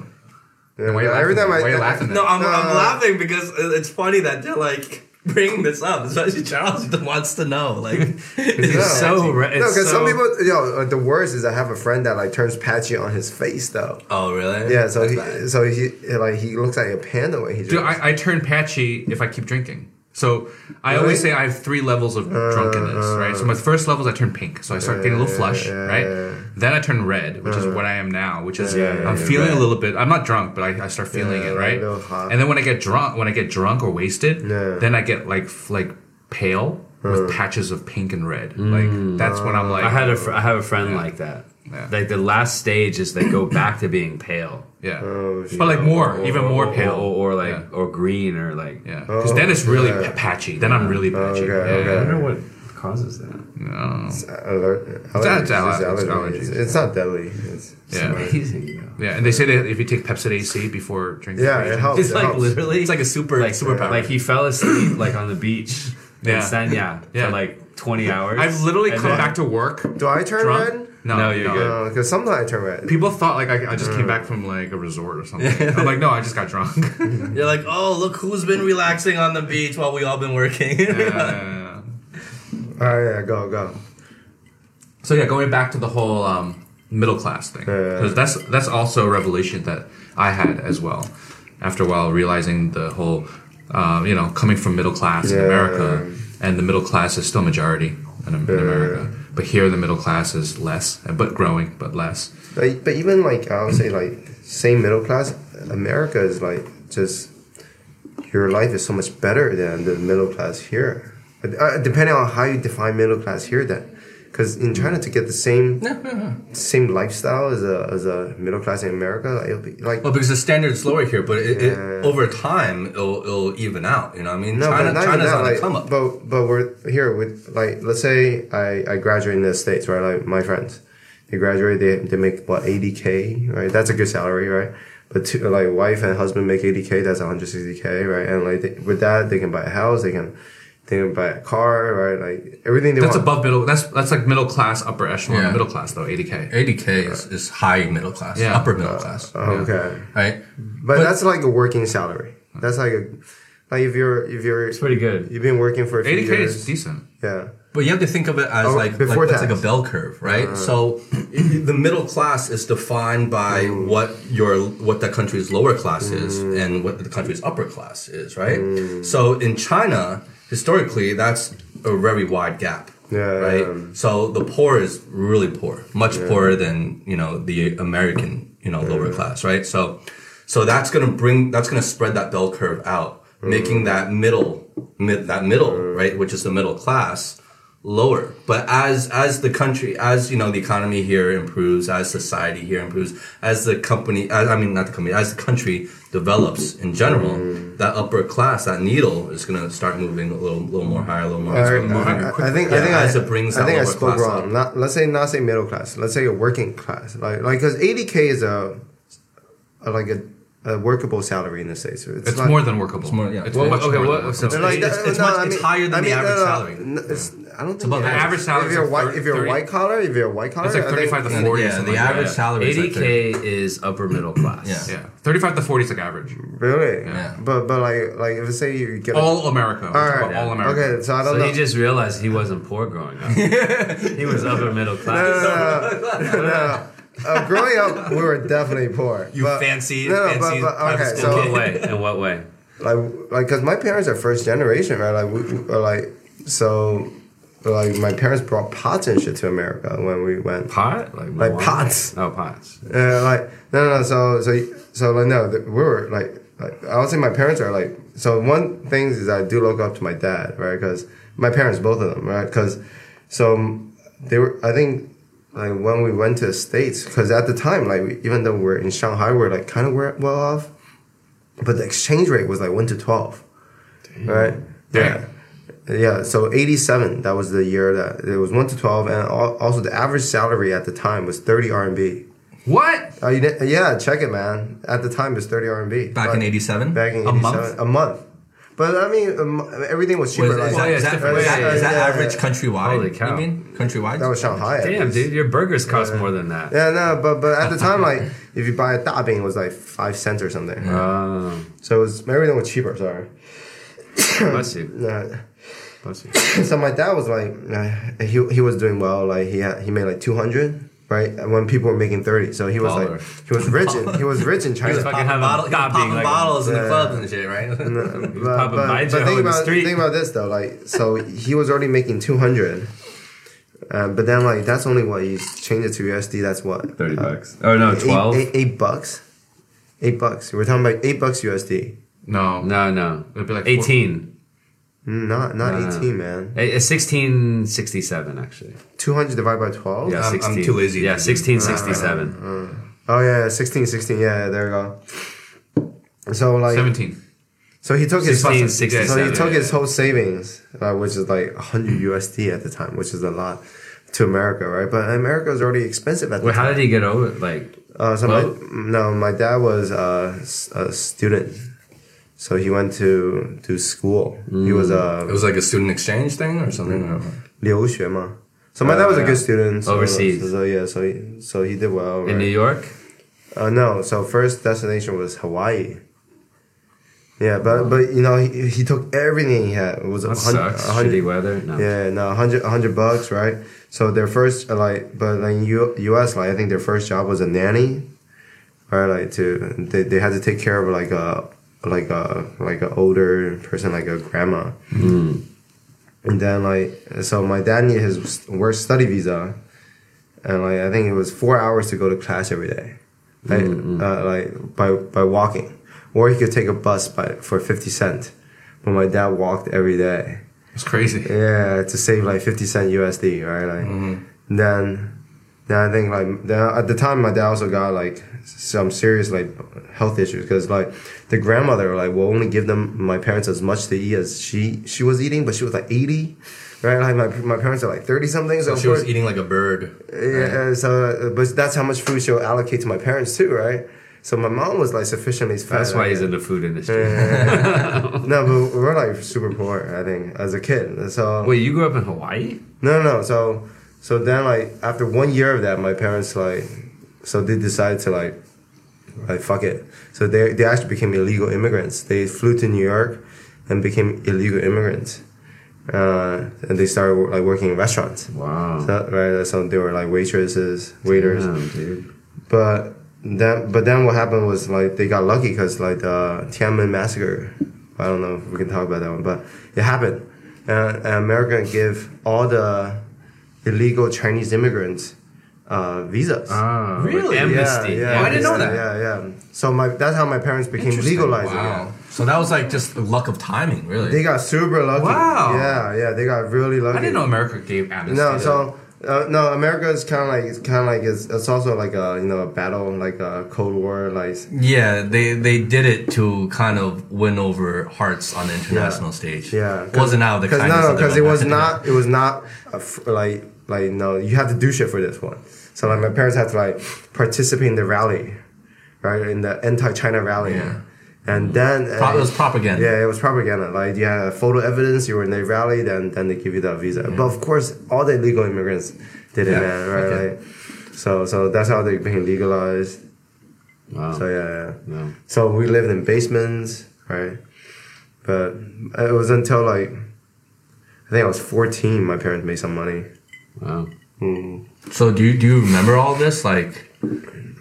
Yeah, Why are you every laughing time? I Why are you laughing No, I'm, I'm laughing because it- it's funny that they're like bringing this up, especially Charles wants to know. Like, It's No. so red. No, it's because some people, yo, uh, the worst is I have a friend that like turns patchy on his face though. oh really? Yeah, so That's he, bad. so he, like he looks like a panda when he Dude, drinks. I, I turn patchy if I keep drinking. So I Really? Uh, always say I have three levels of drunkenness, right? So my uh. first level is I turn pink, so I start getting a little flush, right? Then I turn red, which is uh. what I am now, which is Yeah, yeah, I'm yeah, feeling red. a little bit. I'm not drunk, but I, I start feeling it, right? a little hot. And then when I get drunk, when I get drunk or wasted, then I get like like pale with uh. patches of pink and red. Like mm. that's when I'm like, I had a fr- I have a friend like that. Yeah. Like the last stage is they go back to being pale. yeah, Oh, but like more, Or- even more or- pale, or, or like Yeah. or green or like. yeah, because then it's Oh, really yeah. patchy. Then I'm really oh, patchy. okay, yeah. okay. I wonder what causes that. No. Aller- It's allergies, aller- it's it's allergies. allergies. It's not deadly. It's, Yeah. Amazing. Yeah, and they say that if you take Pepcid AC before drinking, yeah, it helps. It's it like helps. literally, it's like a super Like superpower. Like he fell asleep like on the beach. Yeah. In Sanya Yeah. yeah. for like 20 hours. I've literally come then- back to work. Do I turn drunk. red? No, No, you're good. Because sometimes I turn red. People thought like I, I just came back from like a resort or something. I'm like, no, I just got drunk. You're like, oh, look who's been relaxing on the beach while we all been working. Yeah. All right, yeah, go, go. So yeah, going back to the whole um, middle class thing, Yeah. because that's that's also a revelation that I had as well. After a while, realizing the whole, uh, you know, coming from middle class in Yeah. America, and the middle class is still majority in, in America, but here the middle class is less, but growing, but less. But, but even like I would say like same middle class, America is like just your life is so much better than the middle class here. Uh, depending on how you define middle class here, then. Because in China, to get the same same lifestyle as a as a middle class in America, it'll be like Well, because the standard's lower here, but it, Yeah. it, over time it'll, it'll even out. You know, what I mean, No, China, not China's on Like, come up. but but we're here with like let's say I I graduate in the states, right? Like my friends, they graduate, they they make what eighty k, right? That's a good salary, right? But two, like wife and husband make eighty k, that's one hundred sixty k, right? And like they, with that, they can buy a house, they can they can buy a car, right? Like everything they want. That's want. above middle. That's that's like middle class, upper echelon, Yeah. middle class though, 80k. 80k is, is high middle class, Yeah. upper middle uh, class, Oh, okay, right? but, that's like a working salary. That's like a like if you're if you're It's pretty good. you've been working for a few 80k years, is decent. yeah. But you have to think of it as Oh, like, like before it's like a tax. bell curve, right? Uh-huh. so the middle class is defined by mm. what your what the country's lower class is mm. and what the country's upper class is, right? Mm. So in China, historically, that's a very wide gap. Yeah, Right. yeah. So the poor is really poor, much poorer than you know the American you know lower class, right? So so that's gonna bring that's gonna spread that bell curve out, mm. making that middle mid that middle mm. right, which is the middle class lower. But as as the country, as you know, the economy here improves, as society here improves, as the company, as, I mean not the company, as the country develops in general, mm-hmm. that upper class, that needle is gonna start moving a little little more higher, a little more. It's I, I- think Yeah, I think as I, it brings I that think I spoke class wrong. up. Not let's say not say middle class. Let's say a working class. Like like because eighty k is a, a like a, a workable salary in the states. It's, It's like- more than workable. It's more- yeah. It's Well, much okay, more what- than so- workable. Like, It's- that- it's uh, no, much- I it's higher than I the average no, no, salary. no, it's- I don't think above it- average. Average salary If you're like white, thir- if you're 30 white collar, if you're white collar, It's like I think- 35 to 40. yeah, something the like that. average salary is like 80k is upper middle class. Yeah. Yeah, 35 to 40 is like average. Really? Yeah. But but like like if say you get a- All America. We're all talking right, about all America. Okay, so I don't So know. he just realized he wasn't poor growing up. he was upper middle no, class. no, no, no, no. Uh, growing up, we were definitely poor. You but, fancy- no, no, fancy but, but, okay, so In what way? In what way? like like because my parents are first generation right like we, like so like my parents brought pots and shit to America when we went. Pot? Like, Like pots. Oh, pots. Uh, like no, no, no. So, so, so like no, we were like, like I would say my parents are like. So one thing is I do look up to my dad, right? Because my parents, both of them, right? Because so they were. I think like when we went to the states, because at the time, like we, even though we're in Shanghai, we're like kind of well off, but the exchange rate was like one to twelve, right? Damn. Yeah. Yeah, so 87, that was the year that it was 1 to 12, and also the average salary at the time was 30 RMB. What? Oh, you didn't? Yeah, check it, man. At the time, it was 30 RMB. Back in '87. Back in A 87. month? A month. But I mean, um, everything was cheaper. Was, like, is, that, yeah, is, that, different. is that- Yeah, is yeah, average yeah. countrywide? Holy cow. You mean countrywide? that was Shanghai. at Damn, dude, your burgers cost more than that. Yeah, no, but but at the time, like if you buy a dabing, it was like five cents or something. Oh, So it was everything was cheaper. Sorry. bless you. Bless you. so my dad was like, uh, he he was doing well. Like he had, he made like two hundred. Right when people were making thirty, so he was Baller. like he was rich. In, he was rich in China. fucking Popping, having bottle, he was copying popping like- bottles in the Yeah. clubs and shit, right? but, popping but, my but think in the about think about this though. Like, so he was already making two hundred, uh, but then like that's only what he's changed it to USD. That's what 30 bucks. Oh, no, eight, 12? eight, eight bucks, eight bucks. We're talking about eight bucks USD. No. No, no. It'd be like 18. Mm, Not not No, no. eighteen, man. Eh, eh, 1667, actually. Two hundred divided by twelve. Yeah, I'm- I'm 16. too lazy Yeah, to do- 1667. Oh yeah, 16, 16. Yeah, there we go. So like, 17. so he took his 16, so he 67, took yeah, his whole savings, uh, which is like hundred USD at the time, which is a lot to America, right? But America was already expensive at the Wait, time. how did he get over? Like, Uh, so my, no, my dad was uh, s- a student, so he went to to school. Mm. He was a. It was like a student exchange thing or something. Mm. So my dad was a good student. So, overseas. So, so, yeah, so he, so he did well. Right? In New York. Uh, no, so first destination was Hawaii. Yeah, but but you know he, he took everything he had. It was that 100, sucks. 100, Shitty weather. No. Yeah, no, Hundred hundred bucks, right? So their first uh, like, but in U.S. like I think their first job was a nanny, right? Like to they, they had to take care of like a like a like an older person, like a grandma. Hmm. And then like so, my dad needed his work study visa, and like I think it was four hours to go to class every day, like hmm, hmm. uh, like by by walking, or he could take a bus by for fifty cent. But my dad walked every day. It's crazy. Yeah, to save like fifty cent USD, right? Like, mm-hmm. then, then I think like then at the time my dad also got like some serious like health issues because like the grandmother like will only give them my parents as much to eat as she she was eating, but she was like eighty, right? Like my my parents are like thirty something, so She was eating like a bird. yeah, so uh, but that's how much food she'll allocate to my parents too, right? So my mom was like sufficiently fat. That's why he's in the food industry. no, but we're like super poor. I think as a kid. So Wait, you grew up in Hawaii? no, no, no. So, so then like after one year of that, my parents like, so they decided to like, like fuck it. So they they actually became illegal immigrants. They flew to New York, and became illegal immigrants. Uh, and they started like working in restaurants. Wow. So, right, so they were like waitresses, waiters. Damn, dude. But then, but then what happened was like they got lucky because like the Tiananmen massacre. I don't know if we can talk about that one, but it happened, and, and America gave all the illegal Chinese immigrants uh, visas. Ah, Really? Amnesty. Yeah, yeah, Oh, I didn't know yeah, that. Yeah, yeah. So my that's how my parents became Interesting. legalized Wow. again. So that was like just the luck of timing, really. They got super lucky. Wow. Yeah, yeah. They got really lucky. I didn't know America gave amnesty. No, to- so uh, no, America is kind of like it's kind of like it's, it's also like a you know a battle like a Cold War like yeah, they they did it to kind of win over hearts on the international stage. Yeah, It wasn't out of the because no, no, because it was not, it was not a like like no, you have to do shit for this one. So like my parents had to like participate in the rally, right, in the anti-China rally, Yeah. And then uh, Pro- it was propaganda. Yeah, it was propaganda. Like you had photo evidence, you were in the rally, then then they give you that visa. But of course, all the illegal immigrants did it, Yeah, man, right? okay. Like, so so that's how they became legalized. Wow. So yeah, yeah. No. So we lived in basements, right? But it was until like I think I was 14. My parents made some money. Wow. So do you do you remember all this? Like,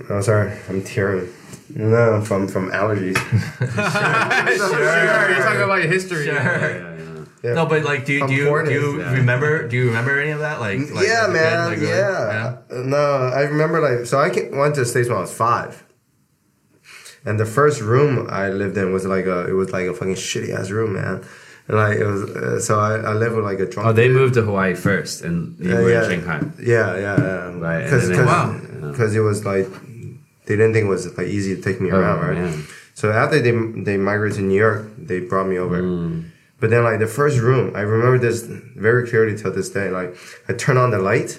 Oh, sorry, I'm tearing. No, from from allergies. sure, you're talking about your history. Yeah, yeah, yeah. Yeah. No, but like, do you do you, do you yeah. remember? Do you remember any of that? Like, like yeah, as man. like, really? yeah. No, I remember like so. I came, went to the states when I was five, and the first room I lived in was like a it was like a fucking shitty ass room, man. And like it was uh, so I, I lived with like a drunk. Oh, they dude. moved to Hawaii first, and you Yeah, were yeah. in Shanghai. Yeah, yeah, yeah. Right, and Because Wow. because it was like they didn't think it was like easy to take me around, right? Oh, man. So after they they migrated to New York, they brought me over. Mm. But then like the first room, I remember this very clearly till this day. Like I turned on the light,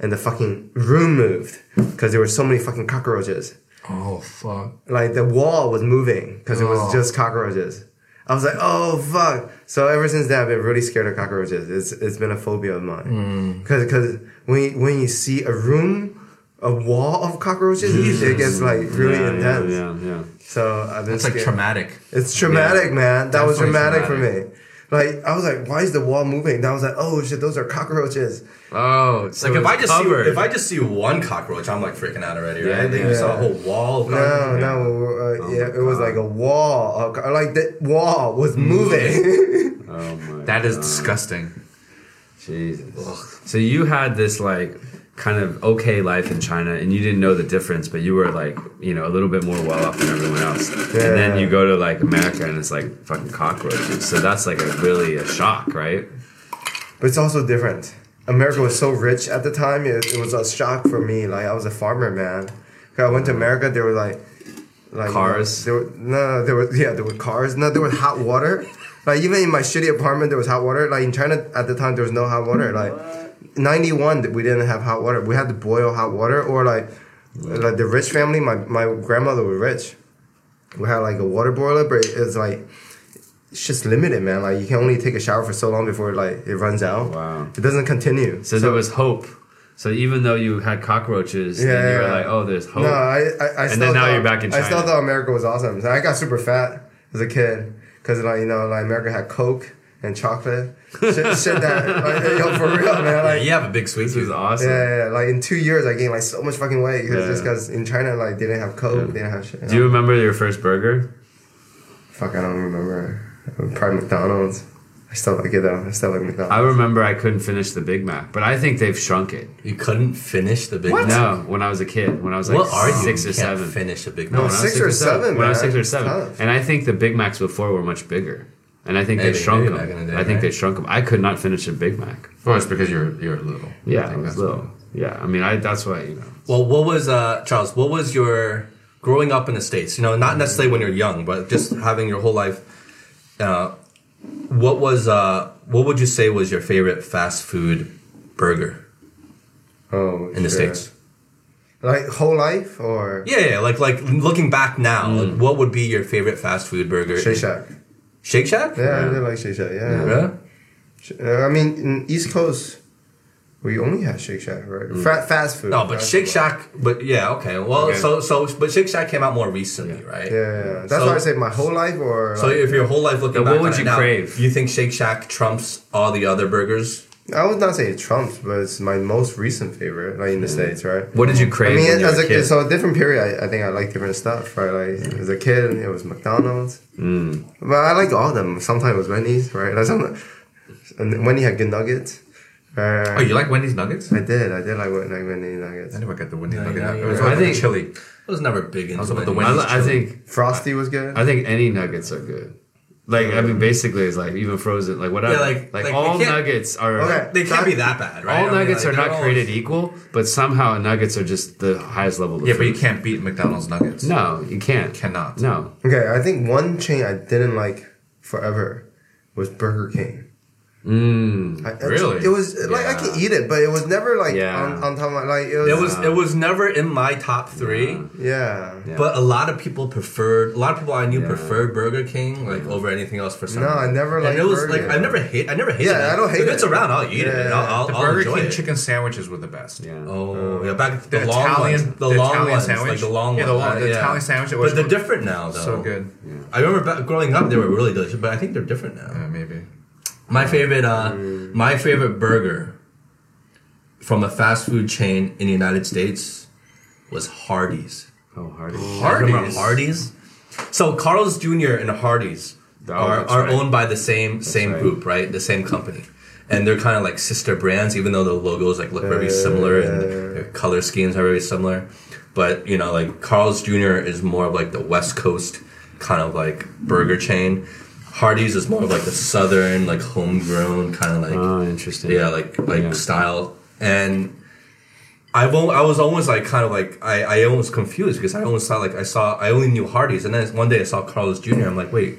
and the fucking room moved because there were so many fucking cockroaches. Oh fuck. Like the wall was moving because it was Oh. just cockroaches. I was like, oh fuck. So ever since then, I've been really scared of cockroaches. It's it's been a phobia of mine. Because because when you, when you see a room, a wall of cockroaches, it gets like really yeah, intense. Yeah, yeah, yeah. So I've been It's like traumatic. It's traumatic, man. That was Definitely traumatic, for me. Like I was like, why is the wall moving? And I was like, oh shit, those are cockroaches. Oh, it's Like if I just covered. see if I just see one cockroach, I'm like freaking out already, Yeah, right? Then you yeah. saw a whole wall. Of No, no, uh, Oh yeah, my it was like a wall. Of, like the wall was moving. Oh my. that is God. disgusting. Jesus. So you had this like kind of okay life in China, and you didn't know the difference, but you were like, you know, a little bit more well off than everyone else. And then you go to like America, and it's like fucking cockroaches. So that's like a really a shock, right? but it's also different. America was so rich at the time. It, it was a shock for me. Like I was a farmer, man. 'Cause I went to America. There were like, like Cars? There were, no, there was yeah, there were cars. No, there was hot water. Like even in my shitty apartment, there was hot water. Like in China at the time, there was no hot water. Like ninety one, that we didn't have hot water. We had to boil hot water, or like like the rich family. My my grandmother was rich. We had like a water boiler, but it's like it's just limited, man. Like you can only take a shower for so long before like it runs out. Wow. It doesn't continue. So, there was hope. So even though you had cockroaches, Yeah, then you were yeah. like, oh, there's hope. No, I, I, I And still then now thought, you're back in China. I still thought America was awesome. So I got super fat as a kid because like you know like America had Coke and chocolate. shit, shit that like, yo for real man. Yeah, you have a big sweet this is tooth. awesome. yeah, yeah, yeah, like in two years I gained like so much fucking weight cause, Yeah. just because in China like they didn't have Coke, Yeah. they didn't have shit. Do you remember your first burger? Fuck, I don't remember. Uh, probably McDonald's. I still like it though. I still like McDonald's. I remember I couldn't finish the Big Mac, but I think they've shrunk it. You couldn't finish the big. What? Mac? No, when I was a kid, when I was like What are you? six You or can't seven. Finish a big No, Mac. when I was six or seven, When I was six or seven, tough. and I think the Big Macs before were much bigger, and I think Maybe, they shrunk them. back in the day, I think right? they shrunk them. I could not finish a Big Mac. Well, it's because you're you're little. Yeah, I I was that's little. Yeah, I mean, I that's why you know. Well, what was uh, Charles? What was your growing up in the states? You know, not necessarily when you're young, but just having your whole life. Uh, what was uh, what would you say was your favorite fast food burger oh, in the states? Like whole life or Yeah, yeah. Like like looking back now, like, what would be your favorite fast food burger? Shake Shack. Shake Shack. Yeah, I really like Shake Shack. Yeah. Yeah. Uh, I mean, in East Coast, we only have Shake Shack, right? Fa- fast food. No, but Shake food. Shack. But yeah, okay. Well, Okay. so so but Shake Shack came out more recently, right? Yeah, yeah, yeah. That's So- why I say my whole life or. So like- if your whole life looking Yeah, back, what would on it you now, crave? You think Shake Shack trumps all the other burgers? I would not say it trumps, but it's my most recent favorite, like in the states, right? What did you I crave mean, when you as were a a kid? so a different period, I, I think I like different stuff, right? Like as a kid, it was McDonald's, Mm. but I like all of them. Sometimes it was Wendy's, right? Like some, and Wendy had good nuggets. Uh, Oh, you like Wendy's nuggets? I did, I did like, Wen- like Wendy nuggets. I never got the Wendy's No, nugget. yeah, it was yeah. like I think- chili. I was never big into was about it. the I, Wendy's li- I think Frosty was good. I think any nuggets are good. Like I mean, basically, it's like even frozen, like whatever. Yeah, like- like, like, all nuggets are. Okay. They can't be that bad, right? All I mean, nuggets like, are they're not all- created equal, but somehow nuggets are just the highest level of Yeah, but you can't beat McDonald's nuggets. No, you can't. Cannot. No. Okay, I think one chain I didn't like forever was Burger King. Mm. I, Really? It was like I can eat it, but it was never like Yeah. on, on top of my like it was. It was it was never in my top three. yeah. Yeah. But a lot of people preferred. A lot of people I knew Yeah. preferred Burger King like over anything else for some. No, reason. I never And it was Burger like King. I never hate. I never hated Yeah, it. I don't hate if it's around, I'll eat it. Yeah. I'll, I'll, The I'll Burger enjoy King it. chicken sandwiches were the best. Yeah. Oh yeah, back the, The long Italian- ones, the, the long Italian ones, sandwich? like the long Yeah, the long- uh, the Italian sandwich but they're different now, though. So good. I remember growing up, they were really delicious, but I think they're different now. Yeah, maybe. My favorite, uh, my favorite burger from a fast food chain in the United States was Hardee's. Oh, Hardee. Remember Hardee's? Hardee's? So Carl's Jr. and Hardee's, Oh, are, are right. owned by the same same right. group, right? The same company. And they're kind of like sister brands, even though the logos like look very similar and their color schemes are very similar. But you know, like Carl's Jr. is more of like the West Coast kind of like burger chain. Hardee's is more of like the southern, like homegrown kind of like Oh, interesting. yeah, like like Yeah. style. And I've al- I was almost like kind of like I I almost confused because I almost thought like I saw I only knew Hardee's, and then one day I saw Carl's Jr. I'm like, wait,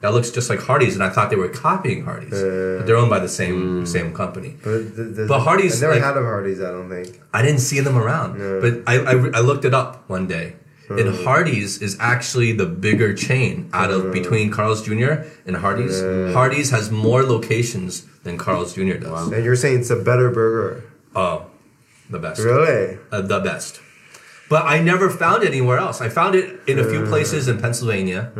that looks just like Hardee's, and I thought they were copying Hardee's, but they're owned by the same Mm. same company. But, the, the, But Hardee's, I never like- had a Hardee's. I don't think. I didn't see them around, Yeah. but I, I I looked it up one day. And hmm. Hardee's is actually the bigger chain out of hmm. between Carl's Jr. and Hardee's. Hmm. Hardee's has more locations than Carl's Jr. does. And you're saying it's a better burger? Oh, the best. Really? uh, the best. But I never found it anywhere else. I found it in a few places in Pennsylvania.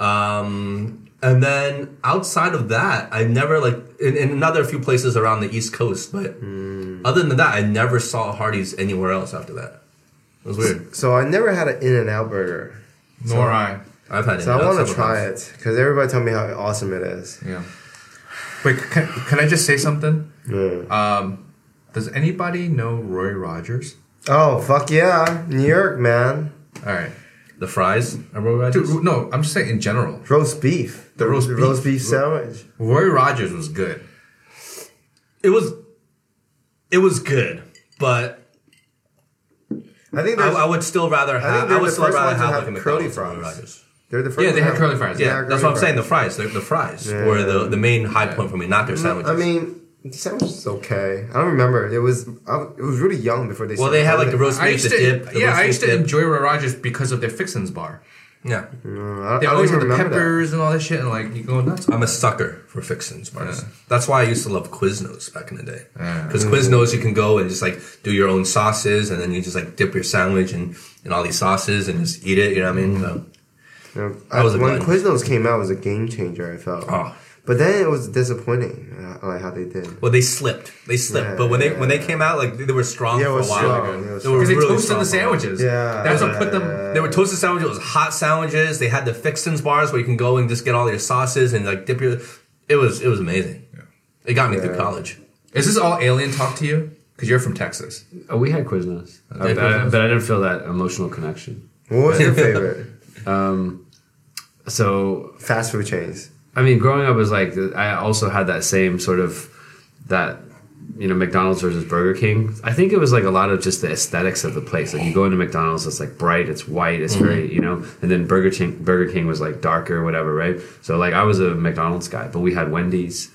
Um, and then outside of that, I never like in, in another few places around the East Coast. But other than that, I never saw Hardee's anywhere else after that. It was weird. So I never had an In and Out burger. Nor I. I've had it. So I want to try it because everybody told me how awesome it is. Yeah. Wait, can, can I just say something? Yeah. Um, does anybody know Roy Rogers? Oh fuck yeah, New York man, All right. The fries. I wrote Dude, no, I'm just saying in general. roast beef. The roast beef. roast beef sandwich. Roy Rogers was good. It was. It was good, but I think I, I would still rather have. I, they're would still rather have have like a curly McDonald's than fries. They're the first. Yeah, they had have- curly fries. Yeah, Yeah, that's what I'm saying. The fries. fries, the, the fries Yeah. were the, the main high point for me, not their sandwiches. I mean, the sandwich is okay. I don't remember. It was I, it was really young before they. well, started they had like the roast beef, the dip. The yeah, I used to dip. enjoy Roy Rogers because of their Fixins bar. Yeah, Uh, I, They I don't always even had the remember that. peppers and all that shit, and like you go nuts. I'm a sucker for fixins bars. Yeah. That's why I used to love Quiznos back in the day. Yeah. Because Quiznos, you can go and just like do your own sauces, and then you just like dip your sandwich in, in all these sauces and just eat it. You know what I mean? So, You know, That was when Quiznos came out, it was a game changer. I felt. Oh. But then it was disappointing, uh, like how they did. well, they slipped. They slipped. Yeah, but when they yeah, when they came out, like they, they were strong Yeah, it for a while. strong. They It was were strong. Because they really toasted strong the for a while. sandwiches. Yeah, That's what put them. yeah. They were toasted sandwiches. It was hot sandwiches. They had the fixins bars where you can go and just get all your sauces and like dip your. It was it was amazing. It got me through college. Is this all alien talk to you? Because you're from Texas. Oh, we had Quiznos, Uh, Yeah, but, I, Quiznos. but I didn't feel that emotional connection. What was your favorite So fast food chains? I mean, growing up was like I also had that same sort of that you know McDonald's versus Burger King. I think it was like a lot of just the aesthetics of the place. Like you go into McDonald's, it's like bright, it's white, it's very you know, and then Burger King Burger King was like darker, whatever, right? So like I was a McDonald's guy, but we had Wendy's,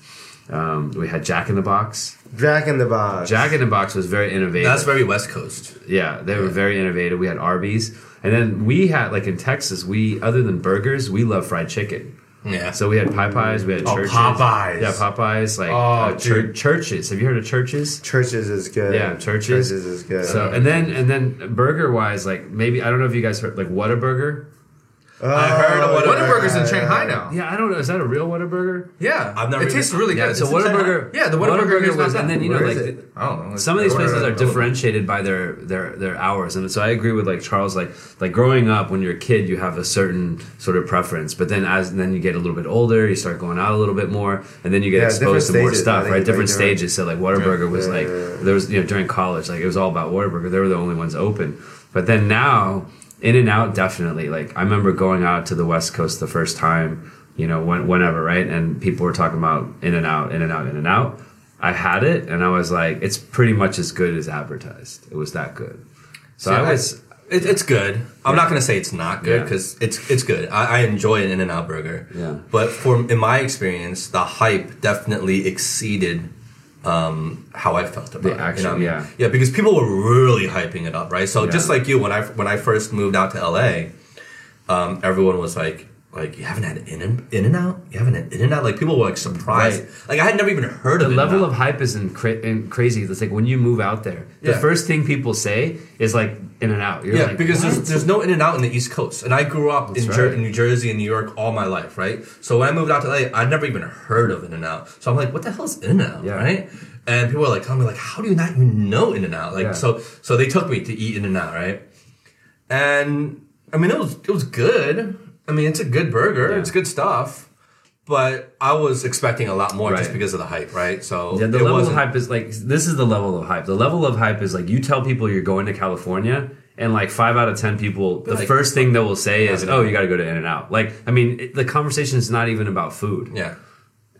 um, we had Jack in the Box. Jack in the Box. Jack in the Box was very innovative. That's very West Coast. Yeah, they were very innovative. We had Arby's, and then we had like in Texas, we other than burgers, we love fried chicken. Yeah. So we had pie Popeyes, we had Oh, Church's. Popeyes. Yeah, Popeyes. Like Oh, uh, chur- Church's. Have you heard of Church's? Church's is good. Yeah, Church's. Church's is good. So and then and then burger wise, like maybe I don't know if you guys heard like Whataburger. I heard of Oh, Whataburger's in Shanghai yeah. now. Yeah, I don't know. Is that a real Whataburger? Yeah, I've never It tastes even- really Yeah. good. So It's in Shanghai. Whataburger. Yeah, the Whataburger, is was, not and then you know Where like is the- I don't know. some of these places are differentiated by their their their hours and so i agree with like charles like like growing up when you're a kid you have a certain sort of preference but then as then you get a little bit older you start going out a little bit more and then you get Yeah, exposed to different more stages, stuff right different different- stages so like Whataburger was like there was you know during college like it was all about Whataburger they were the only ones open but then now in and out definitely like i remember going out to the west coast the first time you know when, whenever right and people were talking about in and out in and out in and out I had it and I was like, it's pretty much as good as advertised. It was that good. So See, I I- was, It, it's good. I'm not gonna say it's not good Yeah. because it's it's good. I, I enjoy an In and Out burger. Yeah. But for in my experience, the hype definitely exceeded um, how I felt about The it. you know action, I mean? yeah. Yeah, because people were really hyping it up, right? So Yeah. just like you, when I when I first moved out to LA, um, everyone was like. Like you haven't had in and in and out. You haven't had in and out. Like people were like surprised. Right. Like I had never even heard the of level In-N-Out. of hype is in cra- in crazy. It's like when you move out there, the Yeah. first thing people say is like in and out. You're Yeah, like, because what? there's, there's no In and Out in the East Coast, and I grew up in, That's Jer- in New Jersey and New York all my life, right? So when I moved out to LA, I'd never even heard of In and Out. So I'm like, what the hell is In and Out, Yeah. right? And people were like telling me like, how do you not even know In and Out? Like Yeah. so, so they took me to eat In and Out, right? And I mean, it was it was good. I mean, it's a good burger. Yeah. It's good stuff. But I was expecting a lot more just because of the hype, right? So Yeah, the level of wasn't- hype is like this is the level of hype. The level of hype is like you tell people you're going to California, and like five out of ten people, the Like- first thing they will say is, "Oh, you got to go to In and Out." Like, I mean, it, the conversation is not even about food, Yeah.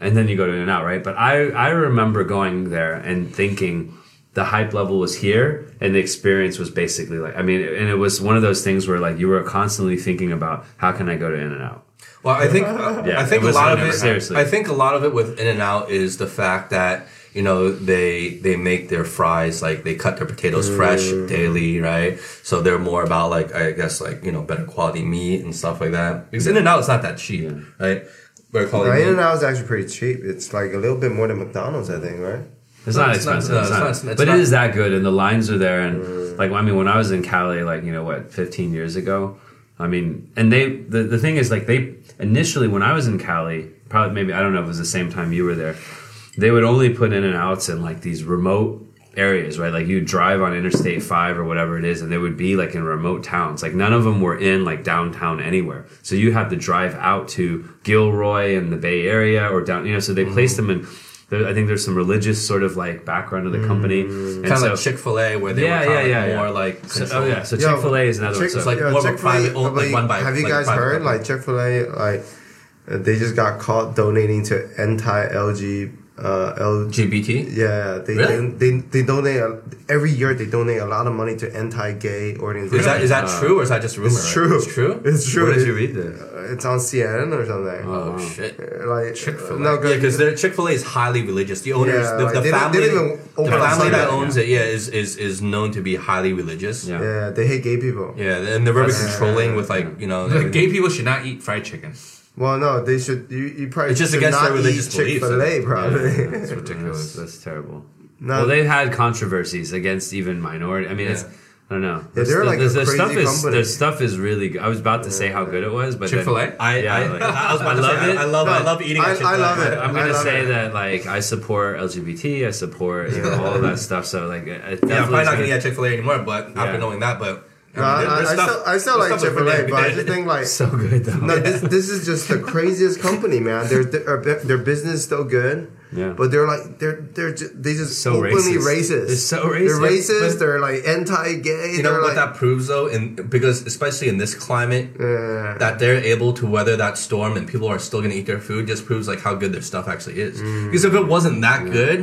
and then you go to In and Out, right? But I I remember going there and thinking the hype level was here, and the experience was basically like, I mean, and it was one of those things where like you were constantly thinking about how can I go to In and Out. Well, I think Yeah, I think a lot of it. seriously. I think a lot of it with In and Out is the fact that you know they they make their fries like they cut their potatoes mm. fresh daily, right? So they're more about like I guess like you know better quality meat and stuff like that. Because In and Out is not that cheap, right? Better quality. Right, In and Out is actually pretty cheap. It's like a little bit more than McDonald's, I think, right? It's No, not it's not- expensive, no, it's it's not- not- it's but not- it is that good, and the lines are there. And mm. like, I mean, when I was in Cali, like you know what, 15 years ago, I mean, and they the, the thing is like they initially when I was in Cali, probably maybe I don't know if it was the same time you were there, they would only put In-N-Outs in like these remote areas, right? Like you drive on Interstate Five or whatever it is, and they would be like in remote towns. Like none of them were in like downtown anywhere. So you have to drive out to Gilroy and the Bay Area or down, you know. So they mm-hmm. placed them in. There, I think there's some religious sort of like background of the company, mm. and Kind of so, like Chick Fil A, where they Yeah, were yeah, yeah, of yeah. more like So, oh yeah, so Chick Fil A is another one. So It's like yeah, more of a Chick-fil-A, private owned, like but run by. Have you like, guys heard company. like Chick Fil A like they just got caught donating to anti-LG uh, L- GBT? Yeah, they, Really? they they they donate a, every year. They donate a lot of money to anti-gay organizations. Is that is that Uh, true or is that just rumor? It's true. It's true. It's true. Where did It- you read this? uh, It's on CNN or something. Oh shit. Uh, Like Chick-fil-A. No, Yeah, because Chick Fil A is highly religious. The owners, Yeah, the, like, the they don't- family, they don't even the open on family that Sunday. owns it, yeah, is is is known to be highly religious. Yeah. yeah, they hate gay people. Yeah, and they're very That's- controlling with like you know. Like, gay people should not eat fried chicken. Well, no, they should. You, you probably It's just should against not their religious eat Chick Fil A, probably. It's That's, ridiculous. that's terrible. No. Well, they've had controversies against even minority. I mean, it's I don't know. Yeah, they're The- like the, a the crazy stuff is company. the stuff is really. good. I was about to say how good it was, but Chick-fil-A? I, Yeah, I, like- I was about I to love say, it. I, I love I love eating. I- at love it. I'm gonna say it. that like I support LGBT. I support you know all of that stuff. So like, it Yeah, I'm probably not gonna gonna- eat Chick Fil A anymore. But Yeah. after knowing that, but No, I, mean, I, I stuff- still, I still like stuff Chick Fil A, but I just think like so good though. no, this this is just the craziest company, man. Their their, their business is still good, Yeah. but they're like they're they're just, they just So openly racist. racist. They're so They're racist. racist. But- they're like anti-gay. you know they're what like, that proves though, and because especially in this climate, Yeah. that they're able to weather that storm and people are still gonna eat their food just proves like how good their stuff actually is. Mm. Because if it wasn't that good,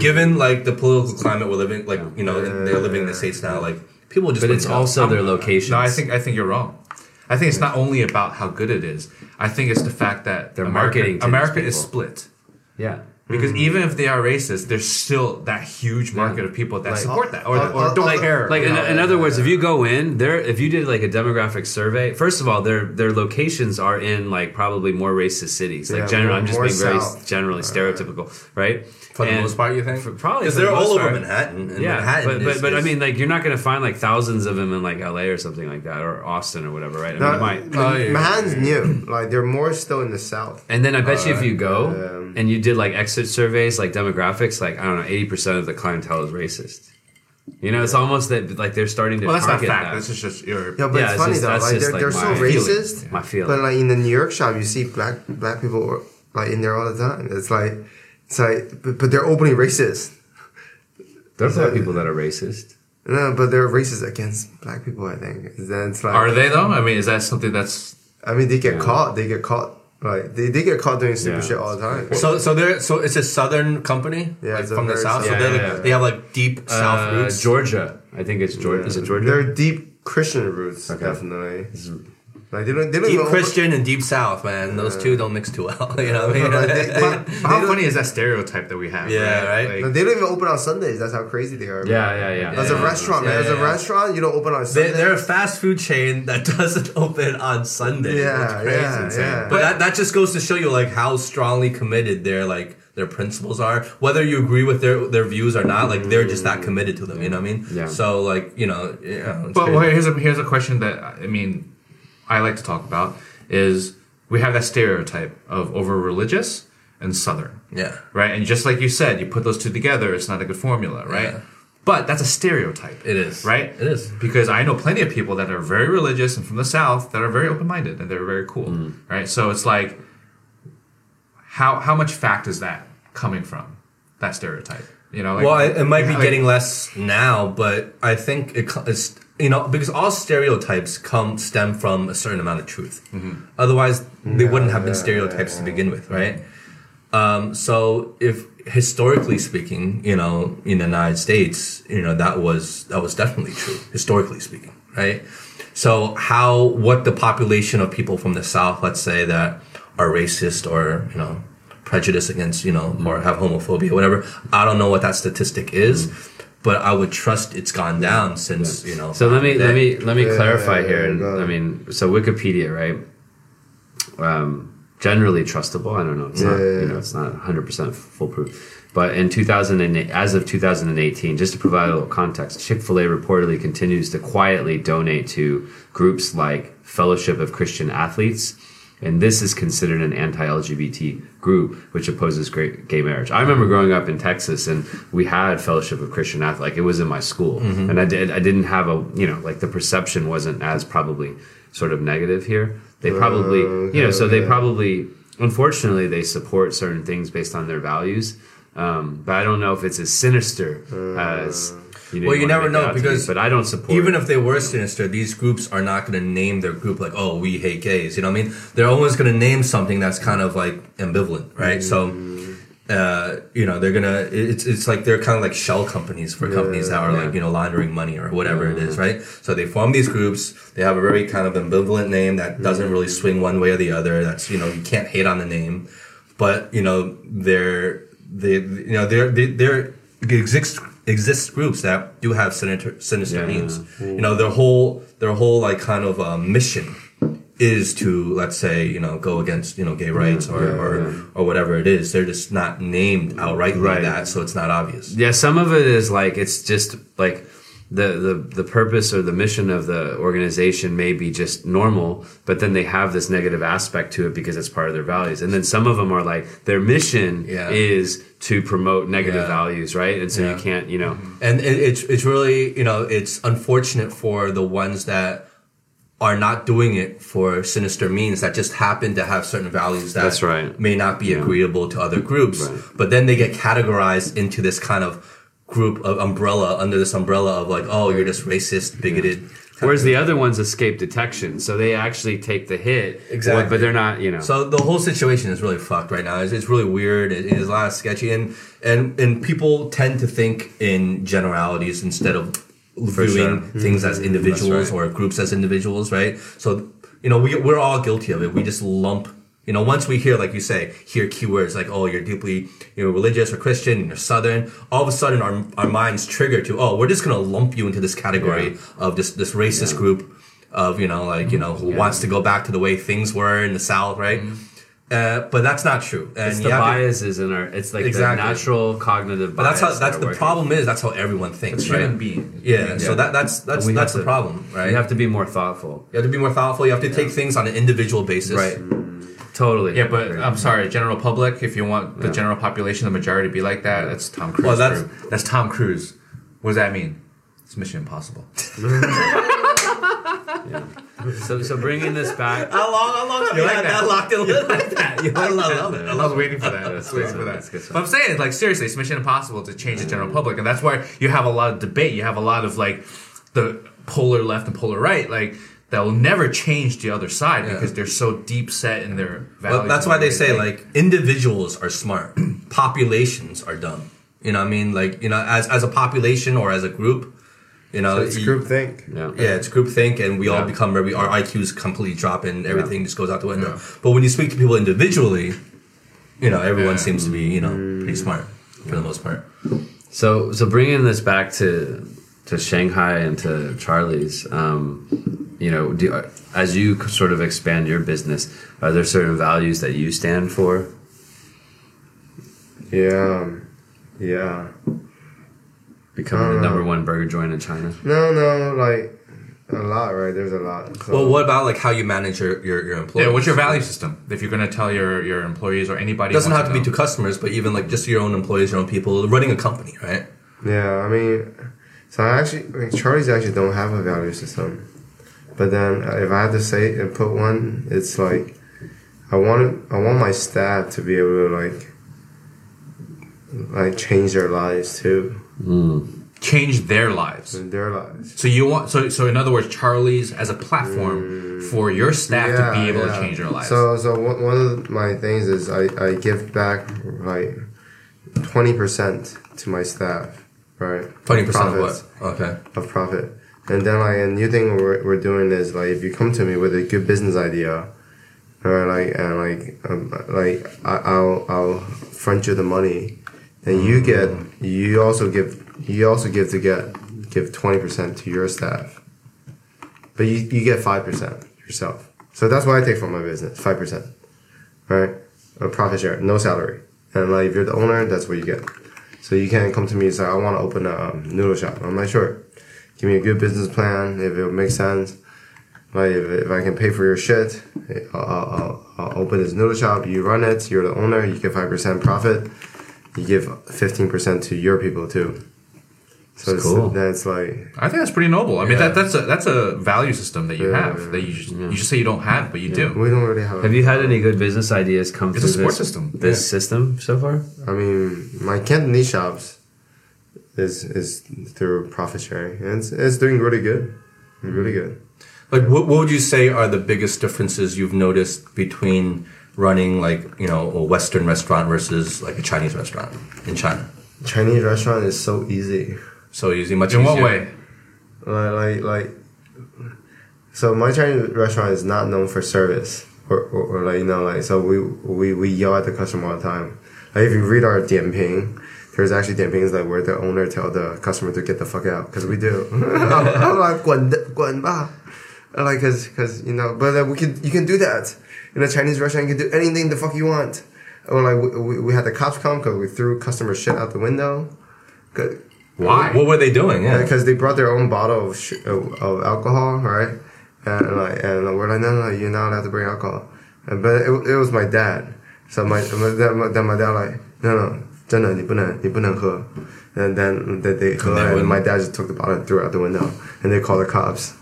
given like the political climate we're living, like you know they're living in the states now, like people just. but it's wouldn't also their I'm- No, I think I think you're wrong. I think it's not only about how good it is. I think it's the fact that They're America, marketing to these America is split. yeah. Because even if they are racist, there's still that huge market of people that Like, support that or, uh, or uh, don't like- care. Like in, in other words, if you go in there, if you did like a demographic survey, first of all, their their locations are in like probably more racist cities. Like Yeah, general, I'm just more being very generally stereotypical, right? For the And- most part, you think? for- probably because for they're the all most over part. Manhattan. And Yeah, Manhattan but but, is- but I mean, like you're not going to find like thousands of them in like LA or something like that, or Austin or whatever, right? I mean, No, it might. Oh. Manhattan's new. Like they're more still in the south. And then I bet you if you go Um, and you did like exit surveys, like demographics, like I don't know, eighty percent of the clientele is racist. You know, it's almost that like they're starting to well, that's not target fact. that. This is just your. Yeah, but Yeah, it's it's funny just- though. that's Like just, they're, like, they're so my feeling. racist. My feeling. But like in the New York shop, you see black black people like in there all the time. It's like it's like, but, but they're openly racist. There's a lot of people that are racist. No, but they're racist against black people. I think. Then it's like Are they though? I mean, is that something that's I mean, they get Yeah. caught. They get caught. Like they, they get caught doing stupid Yeah. shit all the time. So so they're so it's a southern company, Yeah, like it's a from the very south. So south- they're Yeah, like, yeah, they have like deep south Uh, roots. Georgia, I think it's Georgia. Is it Georgia? They're deep Christian roots, Okay. definitely. Like they don't. They don't Deep even Christian and deep south, man. Those two don't mix too well. You know what I mean? Like, they, they, But how funny is that stereotype that we have? Yeah, right? Like, No, they don't even open on Sundays. That's how crazy they are. yeah, yeah, yeah. As a Yeah. restaurant, man. Yeah, As a yeah, yeah. restaurant, you don't open on They, Sundays. they're a fast food chain that doesn't open on Sundays. Yeah, It's crazy. yeah, insane. yeah. But that, that just goes to show you like how strongly committed their like their principles are. Whether you agree with their their views or not, like they're just that mm. committed to them. You know what I mean? Yeah. So like you know, yeah. But well, here's a here's a question that I mean, I like to talk about is we have that stereotype of over religious and southern, yeah. right? And just like you said, you put those two together, it's not a good formula, right? Yeah. But that's a stereotype. It is. Right? It is. Because I know plenty of people that are very religious and from the South that are very open minded and they're very cool. Mm. Right? So it's like, how, how much fact is that coming from? That stereotype? You know, like, Well, it, it might be like- getting less now, but I think it, it's you know because all stereotypes come stem from a certain amount of truth. Mm-hmm. Otherwise, they wouldn't have been yeah, stereotypes yeah, to begin with, right? Um, so if historically speaking, you know, in the United States, you know that was that was definitely true historically speaking, right? So how what the population of people from the South, let's say that are racist or you know prejudice against you know or have homophobia, whatever. I don't know what that statistic is, but I would trust it's gone down since you know. So let me let me let me Yeah, clarify yeah, here. And. I mean, so Wikipedia, right? Um, generally trustable. I don't know. It's not Yeah, yeah, you know it's not 100 percent foolproof. But in 2008, as of 2018, just to provide a little context, Chick Fil A reportedly continues to quietly donate to groups like Fellowship of Christian Athletes. And this is considered an anti-LGBT group, which opposes gay, gay marriage. I remember growing up in Texas, and we had Fellowship of Christian Athletes. Like it was in my school, and I did. I didn't have a, you know, like the perception wasn't as probably sort of negative here. They probably, you know, so they probably, unfortunately, they support certain things based on their values. Um, but I don't know if it's as sinister as. You Well, you never know, out to be, because but I don't support. Even if they were sinister, these groups are not going to name their group like, "Oh, we hate gays." You know what I mean? They're always going to name something that's kind of like ambivalent, right? So, uh, you know, they're gonna. It's it's like they're kind of like shell companies for companies that are like you know laundering money or whatever it is, right? So they form these groups. They have a very kind of ambivalent name that doesn't really swing one way or the other. That's you know you can't hate on the name, but you know they're they you know they're they, they're exist exist groups that do have sinister sinister Yeah. means. You know their whole their whole like kind of um, mission is to let's say you know go against you know gay rights or yeah, or, yeah. or whatever it is. They're just not named outrightly Right. that, so it's not obvious. Yeah, some of it is like it's just like the the the purpose or the mission of the organization may be just normal, but then they have this negative aspect to it because it's part of their values. And then some of them are like their mission Yeah. is to promote negative Yeah. values, right? And so Yeah. you can't, you know, mm-hmm. and it, it's it's really you know it's unfortunate for the ones that are not doing it for sinister means that just happen to have certain values that That's right. may not be agreeable to other groups Right. but then they get categorized into this kind of group of umbrella under this umbrella of like oh you're just racist bigoted Whereas the other ones escape detection, so they actually take the hit, Exactly. but they're not, you know. So the whole situation is really fucked right now. It's, it's really weird. It, it is a lot of sketchy, and and and people tend to think in generalities instead of viewing things mm-hmm. as individuals right. or groups as individuals, right? So you know we we're all guilty of it. We just lump. You know, once we hear, like you say, hear keywords like, "Oh, you're deeply, you know, religious or Christian, and you're Southern," all of a sudden our our minds trigger to, "Oh, we're just gonna lump you into this category of this this racist group of you know, like you know, who wants to go back to the way things were in the South, right?" Uh, but that's not true. And it's the to- biases in our. It's like Exactly. the natural cognitive. but that's how that's that the working. problem is that's how everyone thinks, It's right? human being. Yeah, so that that's that's that's have the to- problem, right? You have to be more thoughtful. You have to be more thoughtful. You have to take things on an individual basis, Right. Totally. Yeah, but I'm sorry, general public. If you want the general population, the majority to be like that, that's Tom Cruise. Well, that's- crew. that's Tom Cruise. What does that mean? It's Mission Impossible. So, so bringing this back. How long? How long? have You like had that? that locked in like that? You I love it. I I love was waiting for that. I was waiting for That's that. good stuff. But I'm saying, like, seriously, it's mission impossible to change the general public, and that's why you have a lot of debate. You have a lot of like the polar left and polar right, like that will never change the other side because they're so deep set in their values. Well, that's why they say think. like individuals are smart, populations are dumb. You know, what I mean, like you know, as as a population or as a group, you know, It's you- group think. Yeah. Yeah, it's group think, and we all Yeah. become very our IQs completely drop, and everything just goes out the window. But when you speak to people individually, you know, everyone Yeah. seems to be you know pretty smart for the most part. So, so bringing this back to to Shanghai and to Charlie's, um, you know, do, as you sort of expand your business, are there certain values that you stand for? Yeah. um, Yeah. Becoming the Uh, number one burger joint in China. No, no, like a lot, right? There's a lot. So, Well, what about like how you manage your your, your employees? yeah, what's your value system? If you're going to tell your your employees or anybody, It doesn't have to be to customers, but even like just your own employees, your own people, running a company, right? Yeah, I mean, So I actually, like, Charlie's actually don't have a value system. But then uh, if I had to say and put one, it's like I want I want my staff to be able to like like change their lives too, Change their lives. their lives. So you want so so in other words, Charlie's as a platform for your staff to be able to change their lives. So, so one one of my things is I, I give back like twenty percent to my staff, right? Twenty percent of Profits. what? Okay. Of profit, and then like a new thing we're, we're doing is like if you come to me with a good business idea, or like and like um, like I, I'll I'll front you the money, and you get you also give you also give to get give twenty percent to your staff, but you, you get five percent yourself. So that's what I take from my business, five percent, right? A profit share, no salary, and like if you're the owner, that's what you get. So you can't come to me and say I want to open a um, noodle shop. I'm like sure, give me a good business plan if it makes sense. Like if, if I can pay for your shit, I'll, I'll, I'll, I'll open this noodle shop. You run it. You're the owner. You get five percent profit. You give fifteen percent to your people too. So That's it's, cool. that's like I think that's pretty noble. I mean, Yeah. that, that's a that's a value system that you Yeah, have yeah, that you just, you just say you don't have, but you do. we don't really have. Have you had any good business ideas come It's through a support this, system. this Yeah. system so far? I mean, my Cantonese shops is is through profit sharing, and it's, it's doing really good, really good. Like, what, what would you say are the biggest differences you've noticed between running, like, you know, a Western restaurant versus like a Chinese restaurant in China? Chinese restaurant is so easy. So easy, much In easier. what way? Like like like. So my Chinese restaurant is not known for service, or, or, or like you know like so we we we yell at the customer all the time. Like if you read our dianping, there's actually campaigns that where the owner tell the customer to get the fuck out because we do. I'm, like, guan. Like, cause, cause you know, but uh, we can you can do that in a Chinese restaurant. You can do anything the fuck you want. Or like we, we had the cops come because we threw customer shit out the window. Why? What were they doing? Yeah, because they brought their own bottle of, sh- of alcohol, right? And like, and we're like, no, no, you're not allowed to bring alcohol. But it, it was my dad. So my, my, dad, my, my dad like, no, no, 真的你不能你不能喝. And then they, they they and, and wouldn't. my dad just took the bottle and threw it out the window. And they called the cops.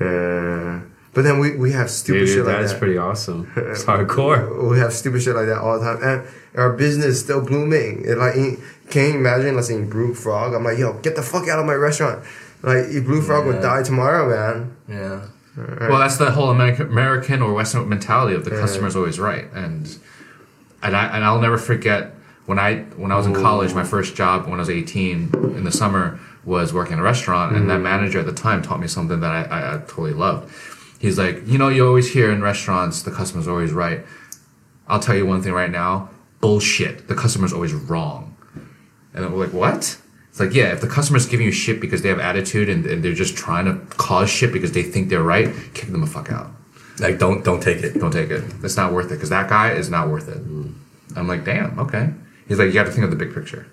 Uh, but then we, we have stupid Dude, shit like that's that. pretty awesome. It's hardcore. We have stupid shit like that all the time, and our business is still blooming. It, like, in- can you imagine, let's say, Blue Frog? I'm like, yo, get the fuck out of my restaurant. Like, if Blue Frog would Yeah. die tomorrow, man. yeah. Well, that's the whole American, American or Western mentality of the customer's always right, and and I and I'll never forget when I when I was in college, my first job when I was eighteen in the summer was working in a restaurant, and that mm. manager at the time taught me something that I, I, I totally loved. He's like, you know, you always hear in restaurants the customer's always right. I'll tell you one thing right now, bullshit. The customer's always wrong. And then we're like, what? It's like, yeah, if the customer's giving you shit because they have attitude and, and they're just trying to cause shit because they think they're right, kick them the fuck out. Like, don't don't take it. Don't take it. It's not worth it because that guy is not worth it. Mm. I'm like, damn, okay. He's like, you got to think of the big picture.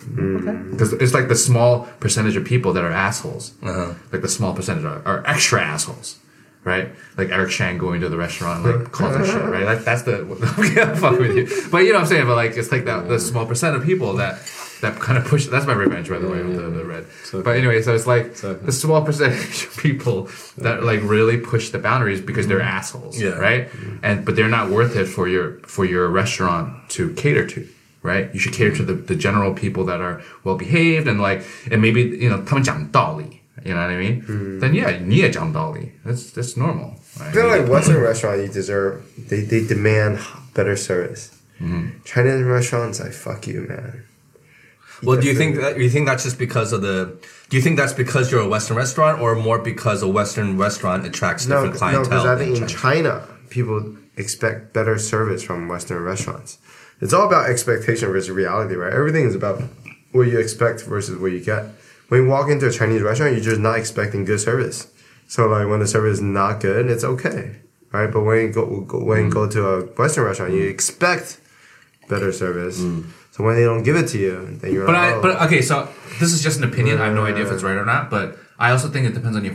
Because it's like the small percentage of people that are assholes. Uh-huh. Like the small percentage are, are extra assholes. Right? Like Aric Shang going to the restaurant, like causing shit, right? Like that's the okay, I'm fucking with you. But you know what I'm saying? But like it's like that the small percent of people that that kind of push that's my revenge by the way, with the, the red. okay. But anyway, so it's like okay. the small percentage of people that like really push the boundaries because they're assholes. Yeah. Right? And but they're not worth it for your for your restaurant to cater to. Right? You should cater to the, the general people that are well behaved and like and maybe you know 他们讲道理 you know what I mean? Then yeah, 你也讲道理 That's that's normal. Right? I feel like Western restaurant, you deserve, they, they demand better service. Chinese restaurants, I fuck you, man. Well, do you think that you think that's just because of the? Do you think that's because you're a Western restaurant, or more because a Western restaurant attracts No, different no, clientele? because I think in China? China, people expect better service from Western restaurants. It's all about expectation versus reality, right? Everything is about what you expect versus what you get. When you walk into a Chinese restaurant, you're just not expecting good service. So like when the service is not good, it's okay, right? But when you go, go when you go to a Western restaurant, you expect better service. Mm. So when they don't give it to you, then you're. But like, I, but oh. okay, so this is just an opinion. I have no idea if it's right or not. But I also think it depends on your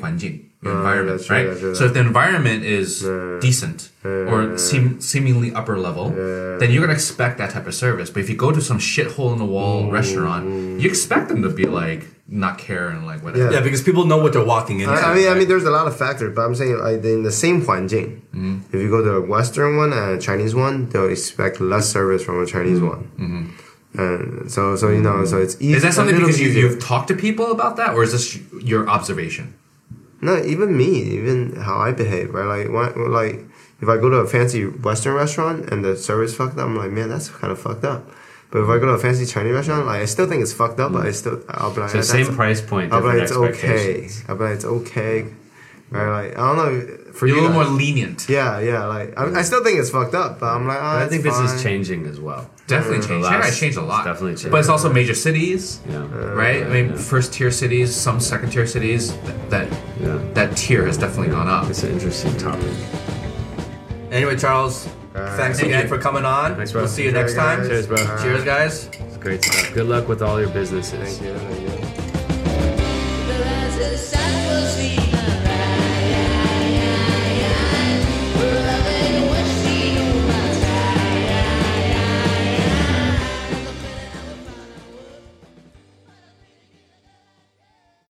your uh, environment, right? So if the environment is yeah. decent yeah. or seem, seemingly upper level, then you're gonna expect that type of service. But if you go to some shithole in the wall restaurant, you expect them to be like not care and like whatever. Yeah. because people know what they're walking into. I, I mean, right? I mean, there's a lot of factors, but I'm saying in the same Huanjing, mm. Mm-hmm. if you go to a Western one and a Chinese one, they'll expect less service from a Chinese mm. one. Mm-hmm. And so, so you know, so hmm. it's easy. Is that something because you, you've talked to people about that, or is this your observation? No, even me, even how I behave, right? Like, when, like if I go to a fancy Western restaurant and the service fucked up, I'm like, man, that's kind of fucked up. But if I go to a fancy Chinese restaurant, like I still think it's fucked up, but I still I'll be like, So same price point, I'll be like, it's okay. I'll be like, it's okay. Right? Like I don't know. For You're a little guys- more lenient. Yeah, yeah. Like I, I still think it's fucked up, but I'm like, oh, But I ah, think it's this is changing as well. Definitely The changed. last- Shanghai changed a lot. it's definitely changed. But it's also major cities, Yeah. Uh, right? I mean, yeah. first tier cities, some second tier cities. That that, Yeah. that tier has definitely gone up. It's an interesting topic. Anyway, Charles, thanks Thank again you. for coming on. Thanks, bro. We'll see you Enjoy, next time. guys. Cheers, bro. Cheers, guys. It's great stuff. Good luck with all your businesses. Thank you. Thank you.